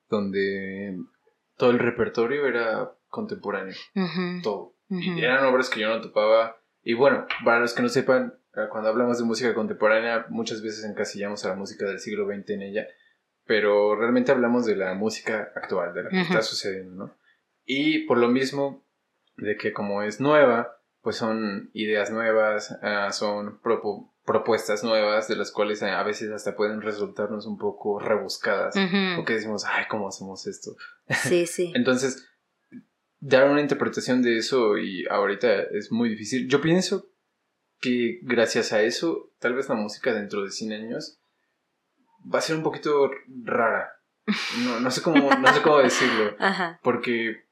donde todo el repertorio era contemporáneo, todo. Y eran obras que yo no topaba. Y bueno, para los que no sepan, cuando hablamos de música contemporánea, muchas veces encasillamos a la música del siglo XX en ella pero realmente hablamos de la música actual, de la que está sucediendo, ¿no? Y por lo mismo de que como es nueva, pues son ideas nuevas, ah, son propuestas nuevas, de las cuales a veces hasta pueden resultarnos un poco rebuscadas, porque decimos, ay, ¿cómo hacemos esto? Sí, sí. [LAUGHS] Entonces, dar una interpretación de eso y ahorita es muy difícil. Yo pienso que gracias a eso, tal vez la música dentro de 100 años va a ser un poquito rara. [LAUGHS] No, no, sé, cómo, no sé cómo decirlo. Porque,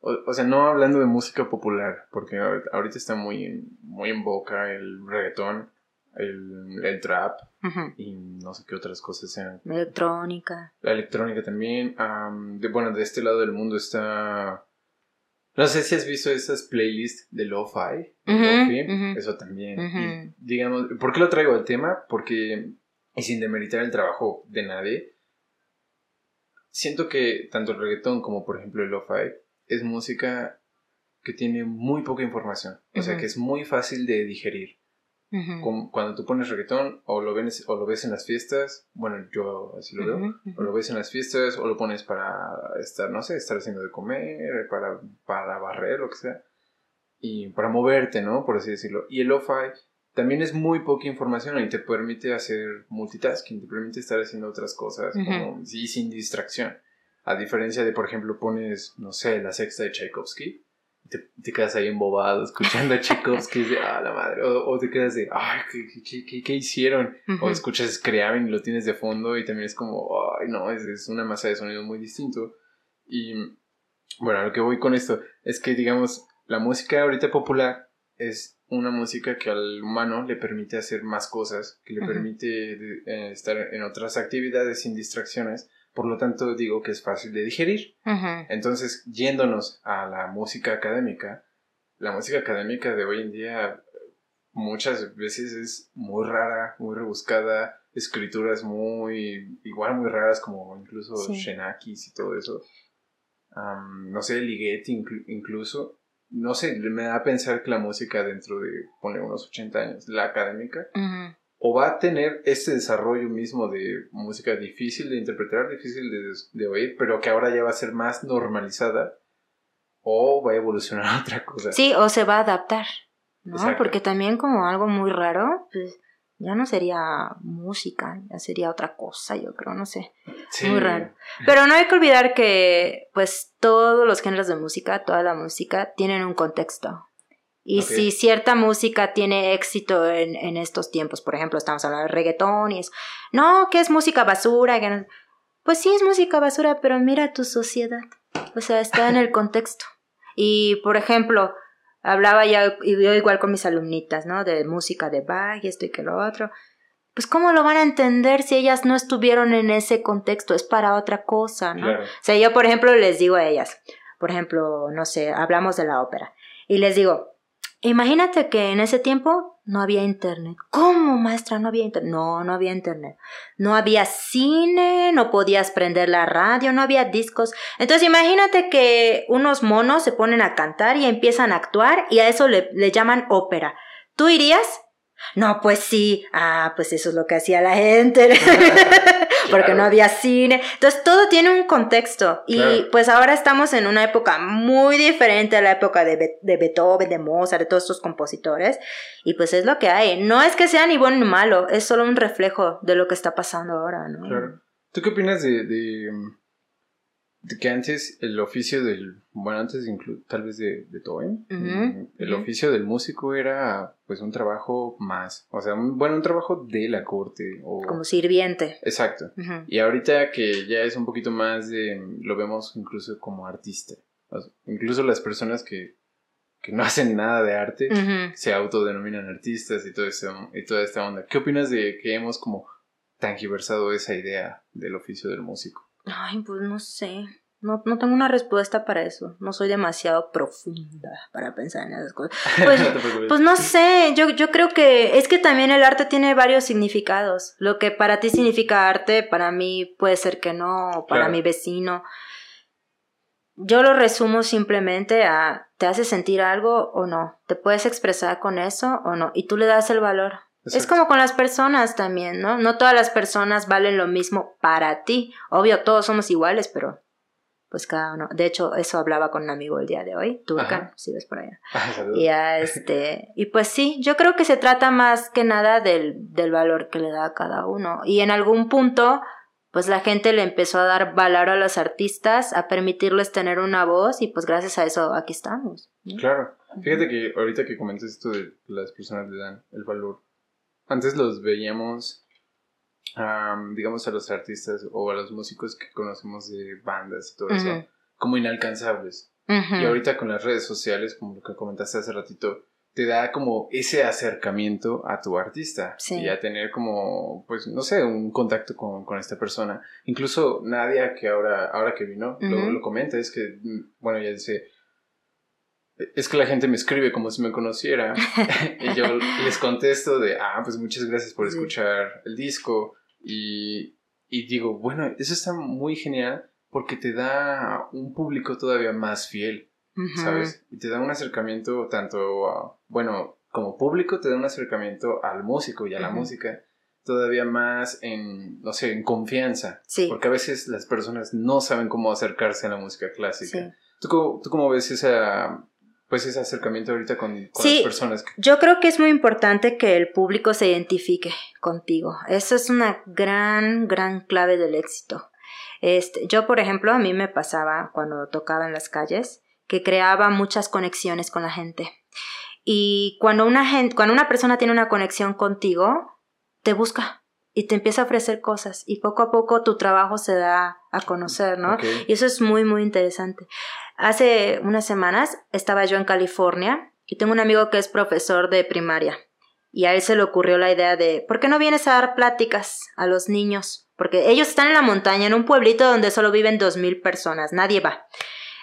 o, sea, no hablando de música popular, porque ahorita está muy, muy en boca el reggaetón, el, el trap y no sé qué otras cosas sean. Electrónica. La electrónica también. de, bueno, de este lado del mundo está... No sé si has visto esas playlists de lo-fi. Eso también. digamos, ¿por qué lo traigo al tema? Porque y sin demeritar el trabajo de nadie, siento que tanto el reggaetón como por ejemplo el lo-fi es música que tiene muy poca información. O sea, que es muy fácil de digerir. cuando tú pones reggaetón o lo, ves, o lo ves en las fiestas, bueno, yo así lo veo, o lo ves en las fiestas o lo pones para estar, no sé, estar haciendo de comer, para, para barrer, lo que sea, y para moverte, ¿no? Por así decirlo. Y el lo-fi también es muy poca información y te permite hacer multitasking, te permite estar haciendo otras cosas como, y sin distracción. A diferencia de, por ejemplo, pones, no sé, la sexta de Tchaikovsky te, te, quedas ahí embobado [LAUGHS] escuchando a Tchaikovsky y de, ah, la madre, o, te quedas de, ay, ¿qué, qué, qué, hicieron? O escuchas Scriabin y lo tienes de fondo y también es como, ay, no, es, es, una masa de sonido muy distinto. Y bueno, lo que voy con esto es que, digamos, la música ahorita popular es una música que al humano le permite hacer más cosas, que le permite eh, estar en otras actividades sin distracciones por lo tanto digo que es fácil de digerir. Entonces, yéndonos a la música académica, la música académica de hoy en día muchas veces es muy rara, muy rebuscada, escrituras muy, igual muy raras como incluso Shenakis y todo eso. no sé, Ligeti incluso. No sé, me da a pensar que la música dentro de, pone unos 80 años, la académica, o va a tener ese desarrollo mismo de música difícil de interpretar, difícil de, oír, pero que ahora ya va a ser más normalizada, o va a evolucionar [LAUGHS] a otra cosa. Sí, o se va a adaptar, ¿no? Porque también como algo muy raro, pues ya no sería música, ya sería otra cosa, yo creo, no sé. Muy raro. Pero no hay que olvidar que, pues, todos los géneros de música, toda la música, tienen un contexto. Y si cierta música tiene éxito en, en, estos tiempos, por ejemplo, estamos hablando de reggaetón y es, no, que es música basura, pues sí es música basura, pero mira tu sociedad, o sea, está en el contexto. Y, por ejemplo, hablaba ya, y yo igual con mis alumnitas, ¿no? De música de Bach y esto y que lo otro. Pues cómo lo van a entender si ellas no estuvieron en ese contexto, es para otra cosa, ¿no? O sea, yo, por ejemplo, les digo a ellas, por ejemplo, no sé, hablamos de la ópera, y les digo, Imagínate que en ese tiempo no había internet. ¿Cómo, maestra? No había internet. No, no había internet. No había cine, no podías prender la radio, no había discos. Entonces imagínate que unos monos se ponen a cantar y empiezan a actuar y a eso le, le llaman ópera. ¿Tú irías? No, pues sí, ah, pues eso es lo que hacía la gente, [LAUGHS] porque no había cine. Entonces todo tiene un contexto y pues ahora estamos en una época muy diferente a la época de, de, Beethoven, de Mozart, de todos estos compositores y pues es lo que hay. No es que sea ni bueno ni malo, es solo un reflejo de lo que está pasando ahora, ¿no? Claro. ¿Tú qué opinas de, de de que antes el oficio del, bueno, antes tal vez de, de mm, el oficio del músico era pues un trabajo más, o sea, un, bueno, un trabajo de la corte. O... Como sirviente. Exacto. Y ahorita que ya es un poquito más de, lo vemos incluso como artista. incluso las personas que, que, no [LAUGHS] hacen nada de arte se autodenominan artistas y, todo eso, y toda esta onda. ¿Qué opinas de que hemos como tangiversado esa idea del oficio del músico? Ay, pues no sé. No, no tengo una respuesta para eso. No soy demasiado profunda para pensar en esas cosas. [LAUGHS] Pues, pues no sé, yo, yo creo que es que también el arte tiene varios significados. Lo que para ti significa arte, para mí puede ser que no, o para mi vecino. Yo lo resumo simplemente a, ¿te hace sentir algo o no? ¿Te puedes expresar con eso o no? Y tú le das el valor. Es como con las personas también, ¿no? No todas las personas valen lo mismo para ti. Obvio, todos somos iguales, pero pues cada uno. De hecho, eso hablaba con un amigo el día de hoy, Turkan, si ves por allá. [LAUGHS] Ah, y, este, y pues sí, yo creo que se trata más que nada del, del valor que le da a cada uno. Y en algún punto, pues la gente le empezó a dar valor a los artistas, a permitirles tener una voz y pues gracias a eso aquí estamos. Claro. Fíjate que ahorita que comentas esto de las personas le dan el valor antes los veíamos, digamos, a los artistas o a los músicos que conocemos de bandas y todo eso, como inalcanzables. Y ahorita con las redes sociales, como lo que comentaste hace ratito, te da como ese acercamiento a tu artista y a tener como, pues, no sé, un contacto con, con esta persona. Incluso Nadia, que ahora, ahora que vino, lo, lo, comenta, es que, mm, bueno, ella dice, es que la gente me escribe como si me conociera [LAUGHS] y yo les contesto de, ah, pues muchas gracias por escuchar el disco y, y, digo, bueno, eso está muy genial porque te da un público todavía más fiel, ¿sabes? Y te da un acercamiento tanto, bueno, como público te da un acercamiento al músico y a la música todavía más en, no sé, en confianza. Sí. Porque a veces las personas no saben cómo acercarse a la música clásica. ¿Tú, ¿Tú cómo ves esa, pues ese acercamiento ahorita con, con las personas. Yo creo que es muy importante que el público se identifique contigo. Eso es una gran, gran clave del éxito. Este, yo, por ejemplo, a mí me pasaba cuando tocaba en las calles que creaba muchas conexiones con la gente. Y cuando una, gente, cuando una persona tiene una conexión contigo, te busca y te empieza a ofrecer cosas y poco a poco tu trabajo se da a conocer, ¿no? Y eso es muy, muy interesante. Hace unas semanas estaba yo en California y tengo un amigo que es profesor de primaria y a él se le ocurrió la idea de, ¿por qué no vienes a dar pláticas a los niños? Porque ellos están en la montaña, en un pueblito donde solo viven dos mil personas, nadie va.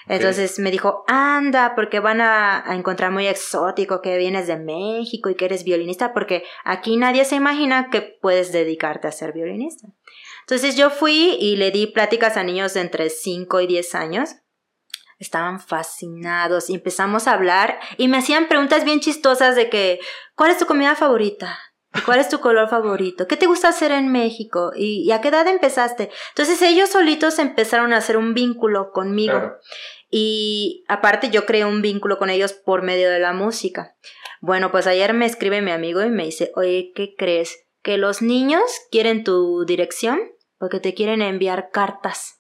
Entonces me dijo, anda, porque van a, encontrar muy exótico que vienes de México y que eres violinista, porque aquí nadie se imagina que puedes dedicarte a ser violinista. Entonces yo fui y le di pláticas a niños de entre 5 y 10 años. Estaban fascinados y empezamos a hablar y me hacían preguntas bien chistosas de que, ¿cuál es tu comida favorita? ¿Cuál es tu color favorito? ¿Qué te gusta hacer en México? ¿Y, a qué edad empezaste? Entonces ellos solitos empezaron a hacer un vínculo conmigo. Y aparte yo creé un vínculo con ellos por medio de la música. Bueno, pues ayer me escribe mi amigo y me dice, oye, ¿qué crees? ¿Que los niños quieren tu dirección? Porque te quieren enviar cartas.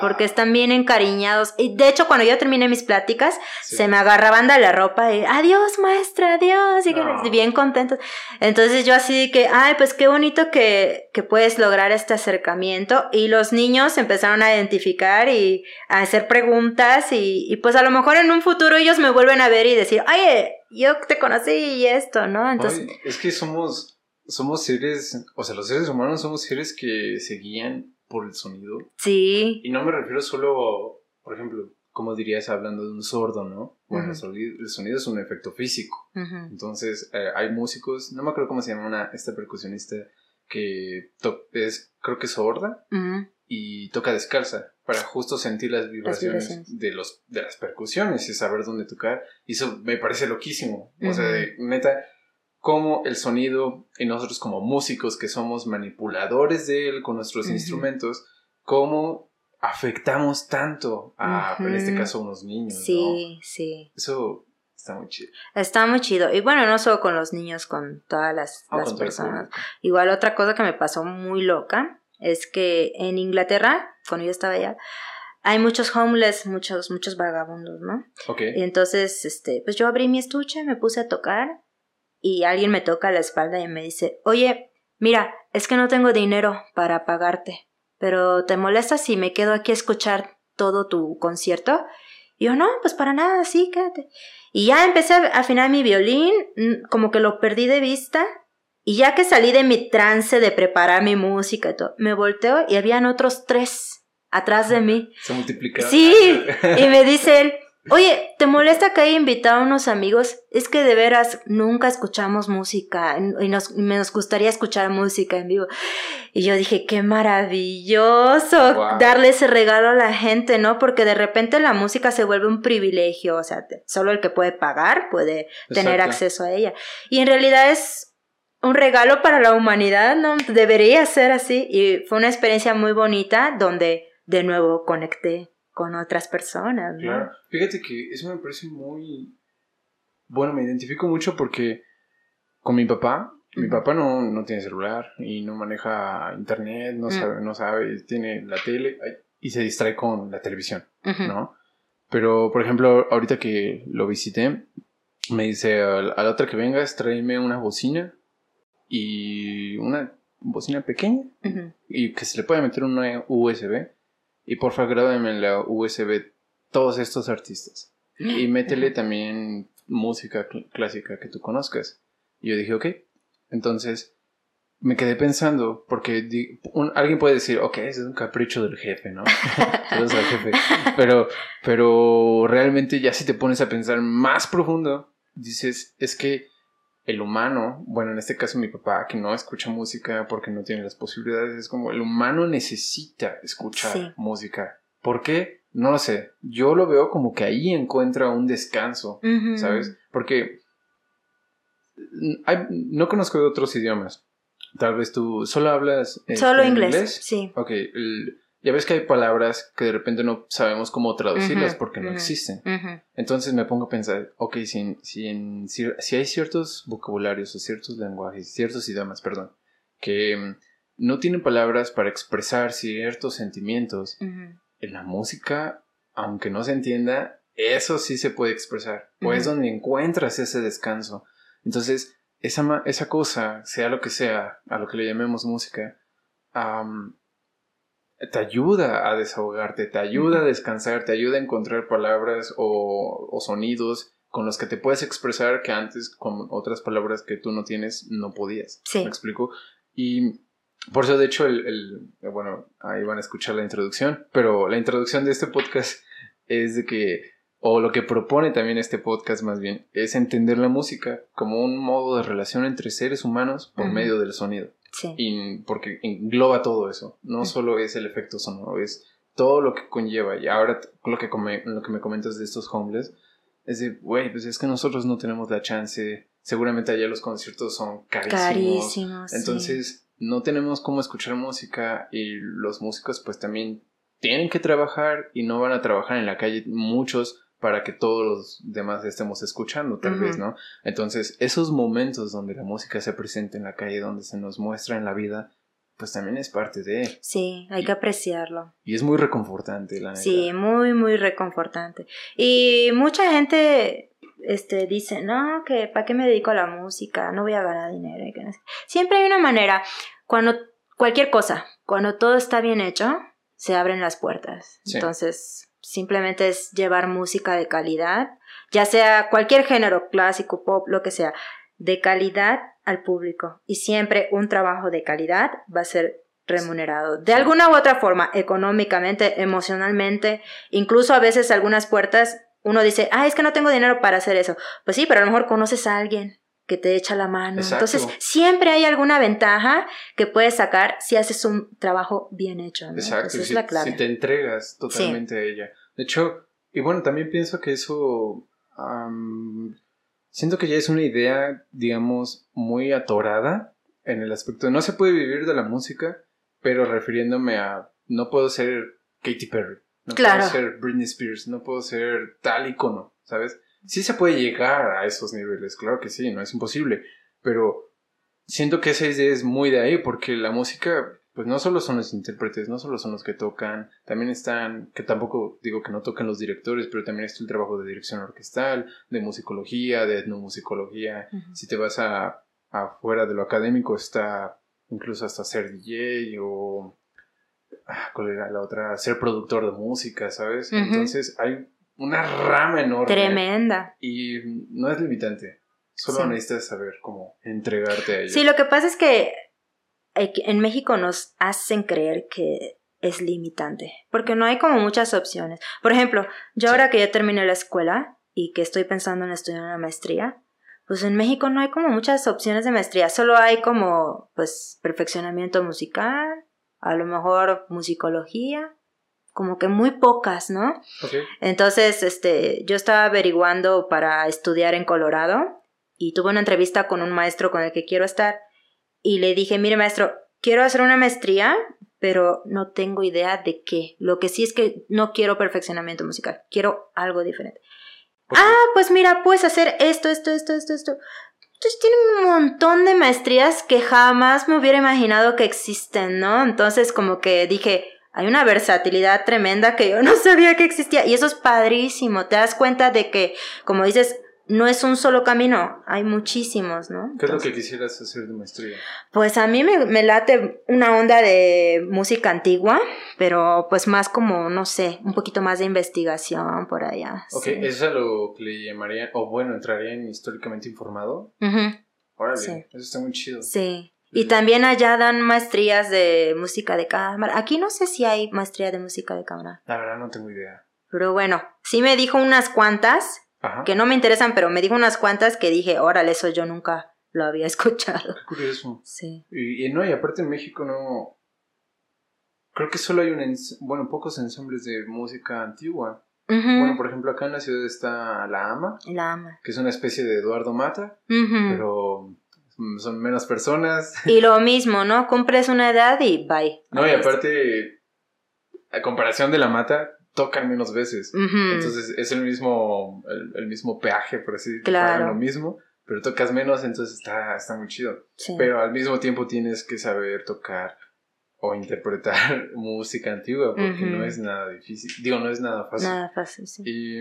Porque están bien encariñados. Y de hecho, cuando yo terminé mis pláticas, se me agarraban de la ropa y adiós, maestra, adiós. Y bien contentos. Entonces yo así que, ay, pues qué bonito que, que puedes lograr este acercamiento. Y los niños empezaron a identificar y a hacer preguntas. Y, y pues a lo mejor en un futuro ellos me vuelven a ver y decir, oye, yo te conocí y esto, ¿no? Entonces. es que somos, somos seres, o sea, los seres humanos somos seres que se guían por el sonido. Sí. Y no me refiero solo, por ejemplo, como dirías hablando de un sordo, ¿no? Bueno, el, sonido, es un efecto físico. Entonces, eh, hay músicos, no me acuerdo cómo se llama una, esta percusionista que es, creo que sorda y toca descalza para justo sentir las vibraciones, De, los, de las percusiones y saber dónde tocar. Y eso me parece loquísimo. O sea, neta, cómo el sonido y nosotros como músicos que somos manipuladores de él con nuestros instrumentos, cómo afectamos tanto a, en este caso, a unos niños. Sí, sí. Eso está muy chido. Está muy chido. Y bueno, no solo con los niños, con todas las, ah, personas. Igual otra cosa que me pasó muy loca es que en Inglaterra, cuando yo estaba allá, hay muchos homeless, muchos, muchos vagabundos, ¿no? Ok. Y entonces, este, pues yo abrí mi estuche, me puse a tocar y alguien me toca la espalda y me dice, oye, mira, es que no tengo dinero para pagarte, pero ¿te molesta si me quedo aquí a escuchar todo tu concierto? Y yo, no, pues para nada, sí, quédate. Y ya empecé a afinar mi violín, mm, como que lo perdí de vista. Y ya que salí de mi trance de preparar mi música y todo, me volteo y habían otros tres atrás de mí. Se multiplicaron. Sí, [LAUGHS] y me dice él, Oye, ¿te molesta que haya invitado a unos amigos? Es que de veras nunca escuchamos música y nos, nos gustaría escuchar música en vivo. Y yo dije, qué maravilloso darle ese regalo a la gente, ¿no? Porque de repente la música se vuelve un privilegio, o sea, solo el que puede pagar puede tener acceso a ella. Y en realidad es un regalo para la humanidad, ¿no? Debería ser así. Y fue una experiencia muy bonita donde de nuevo conecté con otras personas. ¿no? Claro, fíjate que eso me parece muy... Bueno, me identifico mucho porque con mi papá, mi papá no, no tiene celular y no maneja internet, no, mm. sabe, no sabe, tiene la tele y se distrae con la televisión, ¿no? Pero, por ejemplo, ahorita que lo visité, me dice, a la otra que vengas, tráeme una bocina y una bocina pequeña y que se le pueda meter una USB y porfa grábame en la USB todos estos artistas. Y [LAUGHS] métele también música clásica que tú conozcas. Y yo dije, ok. Entonces me quedé pensando, porque alguien puede decir, ok, ese es un capricho del jefe, ¿no? [LAUGHS] jefe. Pero, pero realmente ya si te pones a pensar más profundo, dices, es que el humano, bueno, en este caso mi papá, que no escucha música porque no tiene las posibilidades, es como el humano necesita escuchar música ¿Por qué? No lo sé. Yo lo veo como que ahí encuentra un descanso, ¿sabes? Porque no conozco de otros idiomas. Tal vez tú solo hablas. Este, solo inglés, sí. Ok. Ya ves que hay palabras que de repente no sabemos cómo traducirlas porque no existen. Entonces me pongo a pensar, ok, si, si, si, hay ciertos vocabularios o ciertos lenguajes, ciertos idiomas, perdón, que mm, no tienen palabras para expresar ciertos sentimientos, en la música, aunque no se entienda, eso sí se puede expresar. O es donde encuentras ese descanso. Entonces, esa, esa cosa, sea lo que sea, a lo que le llamemos música, te ayuda a desahogarte, te ayuda a descansar, te ayuda a encontrar palabras o, sonidos con los que te puedes expresar que antes con otras palabras que tú no tienes no podías. Sí. ¿Me explico? Y por eso, de hecho, el, bueno, ahí van a escuchar la introducción, pero la introducción de este podcast es de que o lo que propone también este podcast más bien, es entender la música como un modo de relación entre seres humanos por medio del sonido. Sí. Y porque engloba todo eso. No solo es el efecto sonoro, es todo lo que conlleva. Y ahora lo que, lo que me comentas de estos homeless es de, güey, pues es que nosotros no tenemos la chance. Seguramente allá los conciertos son carísimos. Carísimos. Entonces, no tenemos cómo escuchar música y los músicos pues también tienen que trabajar y no van a trabajar en la calle muchos para que todos los demás estemos escuchando, tal vez, ¿no? Entonces, esos momentos donde la música se presenta en la calle, donde se nos muestra en la vida, pues también es parte de... Sí, hay que apreciarlo. Y es muy reconfortante, la neta. Sí, muy, muy reconfortante. Y mucha gente este, dice, no, que ¿para qué me dedico a la música? No voy a ganar dinero. Siempre hay una manera, cuando cualquier cosa, cuando todo está bien hecho, se abren las puertas. Entonces, simplemente es llevar música de calidad, ya sea cualquier género, clásico, pop, lo que sea, de calidad al público. Y siempre un trabajo de calidad va a ser remunerado. De alguna u otra forma, económicamente, emocionalmente, incluso a veces algunas puertas uno dice, ah, es que no tengo dinero para hacer eso. Pues sí, pero a lo mejor conoces a alguien que te echa la mano. Entonces, siempre hay alguna ventaja que puedes sacar si haces un trabajo bien hecho. Exacto, si, si, te entregas totalmente a ella. De hecho, y bueno, también pienso que eso... siento que ya es una idea, digamos, muy atorada en el aspecto de no se puede vivir de la música, pero refiriéndome a no puedo ser Katy Perry, no puedo ser Britney Spears, no puedo ser tal icono, ¿sabes? Sí se puede llegar a esos niveles, claro que sí, no es imposible, pero siento que esa idea es muy de ahí porque la música pues no solo son los intérpretes, no solo son los que tocan, también están, que tampoco digo que no tocan los directores, pero también está el trabajo de dirección orquestal, de musicología, de etnomusicología. Si te vas a afuera de lo académico está incluso hasta ser DJ o ah, ¿cuál era la otra? Ser productor de música, ¿sabes? Entonces hay una rama enorme. Tremenda. Y no es limitante. Solo necesitas saber cómo entregarte a ella. Sí, lo que pasa es que en México nos hacen creer que es limitante, porque no hay como muchas opciones. Por ejemplo, yo ahora que ya terminé la escuela y que estoy pensando en estudiar una maestría, pues en México no hay como muchas opciones de maestría, solo hay como pues perfeccionamiento musical, a lo mejor musicología como que muy pocas, ¿no? Entonces, este, yo estaba averiguando para estudiar en Colorado y tuve una entrevista con un maestro con el que quiero estar y le dije, mire maestro, quiero hacer una maestría, pero no tengo idea de qué. Lo que sí es que no quiero perfeccionamiento musical, quiero algo diferente. Ah, pues mira, puedes hacer esto, esto, esto, esto, esto. Entonces tienen un montón de maestrías que jamás me hubiera imaginado que existen, ¿no? Entonces como que dije, hay una versatilidad tremenda que yo no [LAUGHS] sabía que existía y eso es padrísimo. Te das cuenta de que, como dices, no es un solo camino, hay muchísimos, ¿no? ¿Qué es lo que quisieras hacer de maestría? Pues a mí me, late una onda de música antigua, pero pues más como, no sé, un poquito más de investigación por allá. Ok, ¿eso es lo que le llamaría, o bueno, entraría en históricamente informado? Órale, eso está muy chido. Sí. Y también allá dan maestrías de música de cámara. Aquí no sé si hay maestría de música de cámara. La verdad no tengo idea. Pero bueno, sí me dijo unas cuantas que no me interesan, pero me dijo unas cuantas que dije, órale, eso yo nunca lo había [LAUGHS] escuchado. Qué curioso. Sí. Y, no, y aparte en México no... creo que solo hay un, bueno, pocos ensambles de música antigua. Bueno, por ejemplo, acá en la ciudad está La Ama. La Ama. Que es una especie de Eduardo Mata, pero son menos personas. Y lo mismo, ¿no? Cumples una edad y bye. No, y aparte, a comparación de La Mata, tocan menos veces. Entonces es el mismo, el, mismo peaje, por así decirlo. Claro. lo mismo, pero tocas menos, entonces está, está muy chido. Pero al mismo tiempo tienes que saber tocar o interpretar [LAUGHS] música antigua porque no es nada difícil. Digo, no es nada fácil. Nada fácil, sí. Y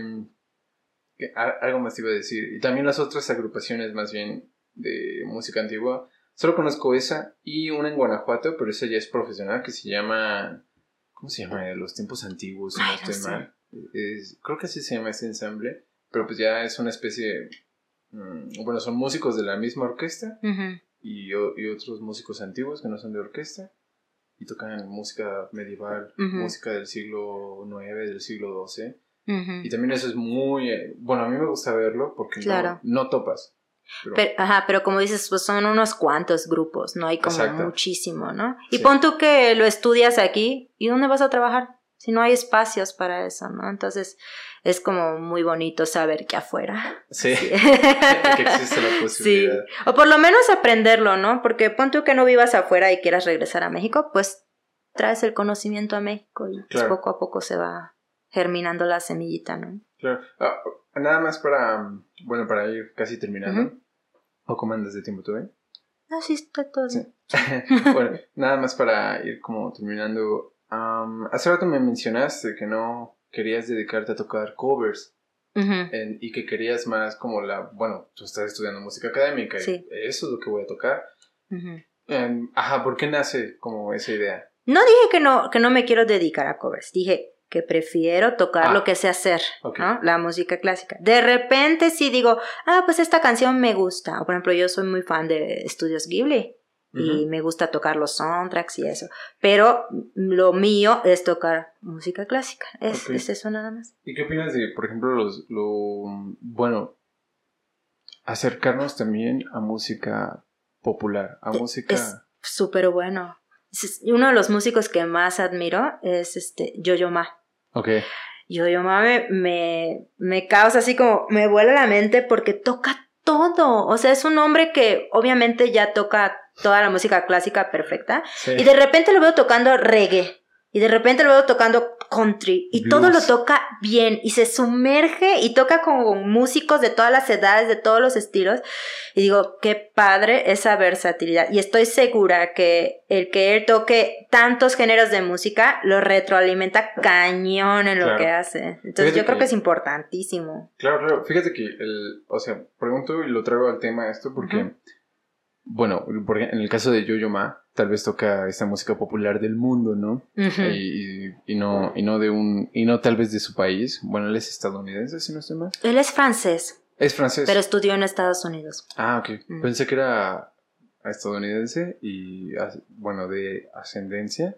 algo más te iba a decir. Y también las otras agrupaciones más bien de música antigua. Solo conozco esa y una en Guanajuato, pero esa ya es profesional que se llama... ¿Cómo se llama? Los tiempos antiguos, si no estoy mal. creo que así se llama ese ensamble, pero pues ya es una especie... Mm, bueno, son músicos de la misma orquesta y, y otros músicos antiguos que no son de orquesta y tocan música medieval, música del siglo IX, del siglo XII. Y también eso es muy... Eh, bueno, a mí me gusta verlo porque no, no topas. Pero, ajá, pero como dices, pues son unos cuantos grupos, no hay como muchísimo, ¿no? Y pon tú que lo estudias aquí, ¿y dónde vas a trabajar? Si no hay espacios para eso, ¿no? Entonces es como muy bonito saber que afuera. Sí, [LAUGHS] que existe la [LAUGHS] posibilidad. Sí, o por lo menos aprenderlo, ¿no? Porque pon tú que no vivas afuera y quieras regresar a México, pues traes el conocimiento a México y pues poco a poco se va germinando la semillita, ¿no? Claro. Ah, nada más para, bueno, para ir casi terminando. ¿O cómo andas de tiempo tú, eh? Ah, sí, está todo. Sí. [LAUGHS] bueno, nada más para ir como terminando. hace rato me mencionaste que no querías dedicarte a tocar covers. y que querías más como la, bueno, tú estás estudiando música académica y eso es lo que voy a tocar. ajá, ¿por qué nace como esa idea? No dije que no, que no me quiero dedicar a covers, dije, que prefiero tocar lo ah, que sé hacer, ¿no? La música clásica. De repente sí digo, ah, pues esta canción me gusta. O por ejemplo, yo soy muy fan de Estudios Ghibli y me gusta tocar los soundtracks y eso. Pero lo mío es tocar música clásica. Es, eso nada más. ¿Y qué opinas de, por ejemplo, los, lo, bueno, acercarnos también a música popular, a música... Es súper bueno uno de los músicos que más admiro es este Yo-Yo Ma. Ok. Yo-Yo Ma me, me, causa así como, me vuela la mente porque toca todo. O sea, es un hombre que obviamente ya toca toda la música clásica perfecta. Y de repente lo veo tocando reggae. Y de repente lo veo tocando country y todo lo toca bien y se sumerge y toca con músicos de todas las edades, de todos los estilos. Y digo, qué padre esa versatilidad. Y estoy segura que el que él toque tantos géneros de música lo retroalimenta cañón en lo que hace. Entonces yo creo que, es importantísimo. Claro, claro. Fíjate que, el, o sea, pregunto y lo traigo al tema esto porque, bueno, porque en el caso de Yo-Yo Ma, tal vez toca esta música popular del mundo, ¿no? y, no y no de un y no tal vez de su país. Bueno, él es estadounidense, si no estoy mal. Él es francés. Es francés. Pero estudió en Estados Unidos. Ah, ok. Pensé que era estadounidense y bueno, de ascendencia.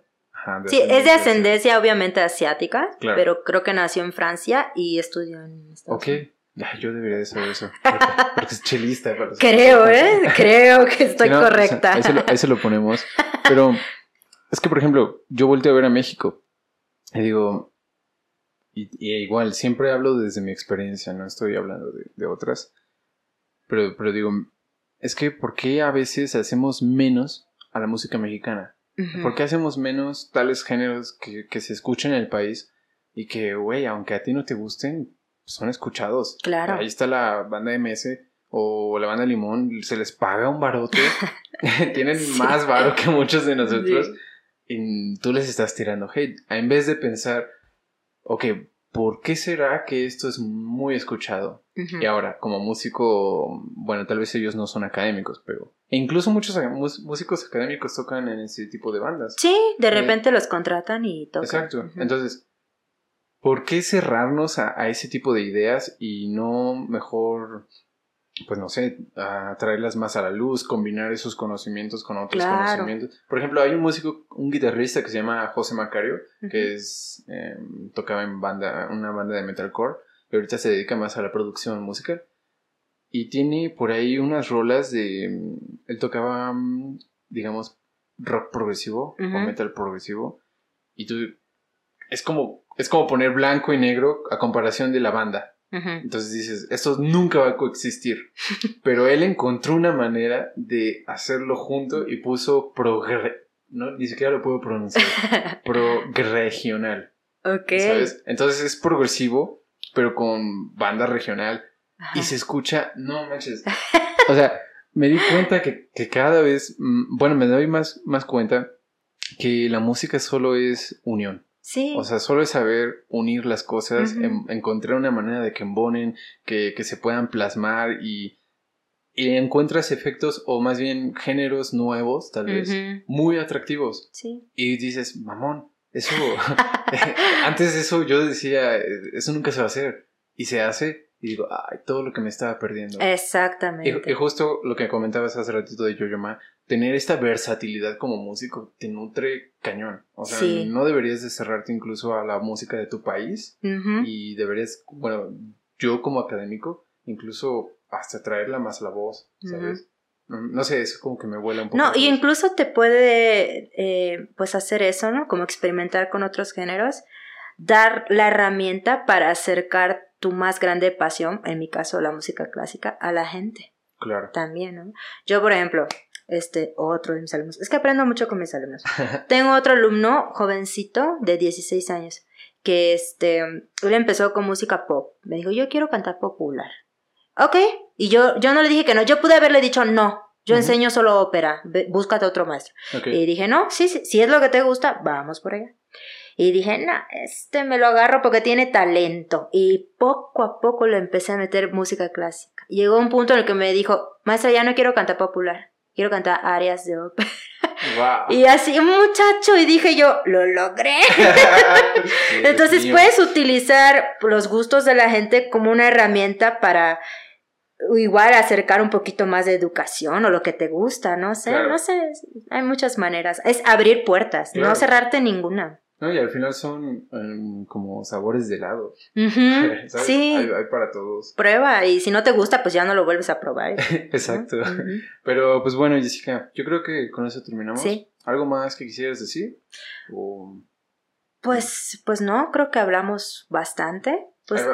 sí, es de ascendencia obviamente asiática, pero creo que nació en Francia y estudió en Estados Unidos. Ok yo debería de saber eso. [LAUGHS] Porque, es chelista. Creo, ¿eh? [LAUGHS] Creo que estoy correcta. ahí, se lo, ponemos. Pero es que, por ejemplo, yo volteo a ver a México y digo, y, igual, siempre hablo desde mi experiencia, no estoy hablando de, otras. Pero, pero digo, es que, ¿por qué a veces hacemos menos a la música mexicana? ¿Por qué hacemos menos tales géneros que, que se escuchan en el país y que, güey, aunque a ti no te gusten, son escuchados. Claro. Ahí está la banda MS o la banda Limón, se les paga un barote. [LAUGHS] [LAUGHS] Tienen más baro que muchos de nosotros. Y tú les estás tirando hate. En vez de pensar, ok, ¿por qué será que esto es muy escuchado? Y ahora, como músico, bueno, tal vez ellos no son académicos, pero... E incluso muchos músicos académicos tocan en ese tipo de bandas. Sí, de eh, repente los contratan y tocan. Exacto. Entonces, ¿por qué cerrarnos a, ese tipo de ideas y no mejor, pues no sé, a traerlas más a la luz, combinar esos conocimientos con otros conocimientos? Por ejemplo, hay un músico, un guitarrista que se llama José Macario, que es, em, tocaba en banda, una banda de metalcore, y ahorita se dedica más a la producción musical. Y tiene por ahí unas rolas de, él tocaba, digamos, rock progresivo o metal progresivo y tú es como es como poner blanco y negro a comparación de la banda. Entonces dices, esto nunca va a coexistir. [LAUGHS] Pero él encontró una manera de hacerlo junto y puso progre... No, ni siquiera lo puedo pronunciar. [LAUGHS] Progregional. Ok. ¿Sabes? Entonces es progresivo, pero con banda regional. Y se escucha, no manches. [LAUGHS] O sea, me di cuenta que, cada vez, mm, bueno, me doy más, más cuenta que la música solo es unión. Sí. O sea, solo es saber unir las cosas, encontrar una manera de que embonen, que, se puedan plasmar y, y, encuentras efectos o más bien géneros nuevos, tal vez, muy atractivos. Sí. Y dices, mamón, eso, [LAUGHS] [LAUGHS] antes de eso yo decía, eso nunca se va a hacer. Y se hace y digo, ay, todo lo que me estaba perdiendo. Exactamente. Y, justo lo que comentabas hace ratito de Yo-Yo Ma, tener esta versatilidad como músico te nutre cañón. O sea, no deberías de cerrarte incluso a la música de tu país y deberías, bueno, yo como académico, incluso hasta traerla más la voz, ¿sabes? No sé, es como que me vuela un poco. No, y incluso te puede, eh, pues, hacer eso, ¿no? Como experimentar con otros géneros, dar la herramienta para acercar tu más grande pasión, en mi caso la música clásica, a la gente. Claro. También, ¿no? Yo, por ejemplo, este, otro de mis alumnos. Es que aprendo mucho con mis alumnos. [LAUGHS] Tengo otro alumno jovencito de 16 años que este, él empezó con música pop. Me dijo, yo quiero cantar popular. Ok, y yo, yo no le dije que no, yo pude haberle dicho no. Yo enseño solo ópera, búscate otro maestro. Y dije, no, sí, sí, si es lo que te gusta, vamos por allá. Y dije, no, este me lo agarro porque tiene talento. Y poco a poco le empecé a meter música clásica. Llegó un punto en el que me dijo, maestra, ya no quiero cantar popular quiero cantar áreas de ópera. [LAUGHS] Y así, muchacho, y dije yo, lo logré. [LAUGHS] Entonces puedes utilizar los gustos de la gente como una herramienta para igual acercar un poquito más de educación o lo que te gusta, no sé, no sé, hay muchas maneras. Es abrir puertas, no cerrarte ninguna. No, y al final son em, como sabores de helado. [LAUGHS] Sí. Hay, para todos. Prueba y si no te gusta, pues ya no lo vuelves a probar. [LAUGHS] Exacto. Pero pues bueno, Jessica, yo creo que con eso terminamos. Sí. ¿Algo más que quisieras decir? Pues, pues no, creo que hablamos bastante. Pues,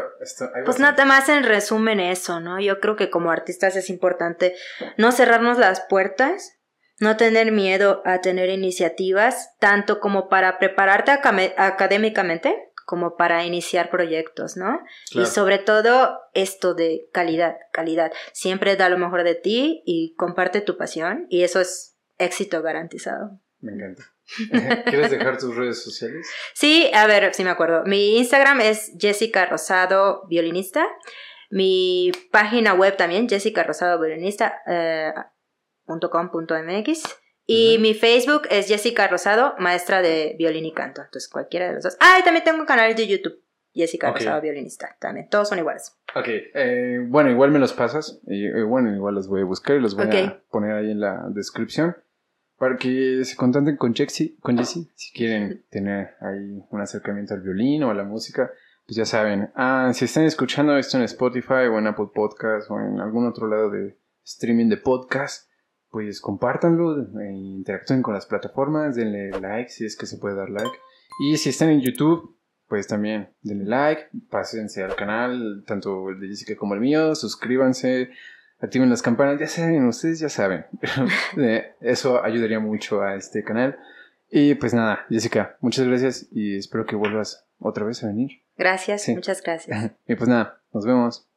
pues nada más en resumen eso, ¿no? Yo creo que como artistas es importante no cerrarnos las puertas, no tener miedo a tener iniciativas, tanto como para prepararte académicamente como para iniciar proyectos, ¿no? Y sobre todo esto de calidad, calidad. Siempre da lo mejor de ti y comparte tu pasión y eso es éxito garantizado. Me encanta. [LAUGHS] ¿Quieres dejar tus redes sociales? Sí, a ver, sí me acuerdo. Mi Instagram es Jessica Rosado, violinista. Mi página web también, Jessica Rosado, violinista. Eh, .com.mx y mi Facebook es Jessica Rosado, maestra de violín y canto. Entonces, cualquiera de los dos. Ah, y también tengo un canal de YouTube. Jessica Rosado, violinista. También. Todos son iguales. Ok. Eh, bueno, igual me los pasas. Y eh, bueno, igual los voy a buscar y los voy a poner ahí en la descripción. Para que se contacten con Jessie, con Jessie, si quieren tener ahí un acercamiento al violín o a la música, pues ya saben. Ah, si están escuchando esto en Spotify o en Apple Podcast o en algún otro lado de streaming de podcast, pues compártanlo, e interactúen con las plataformas, denle like si es que se puede dar like. Y si están en YouTube, pues también denle like, pásense al canal, tanto el de Jessica como el mío, suscríbanse, activen las campanas, ya saben, ustedes ya saben. [LAUGHS] Eh, eso ayudaría mucho a este canal. Y pues nada, Jessica, muchas gracias y espero que vuelvas otra vez a venir. Gracias, muchas gracias. [LAUGHS] y pues nada, nos vemos.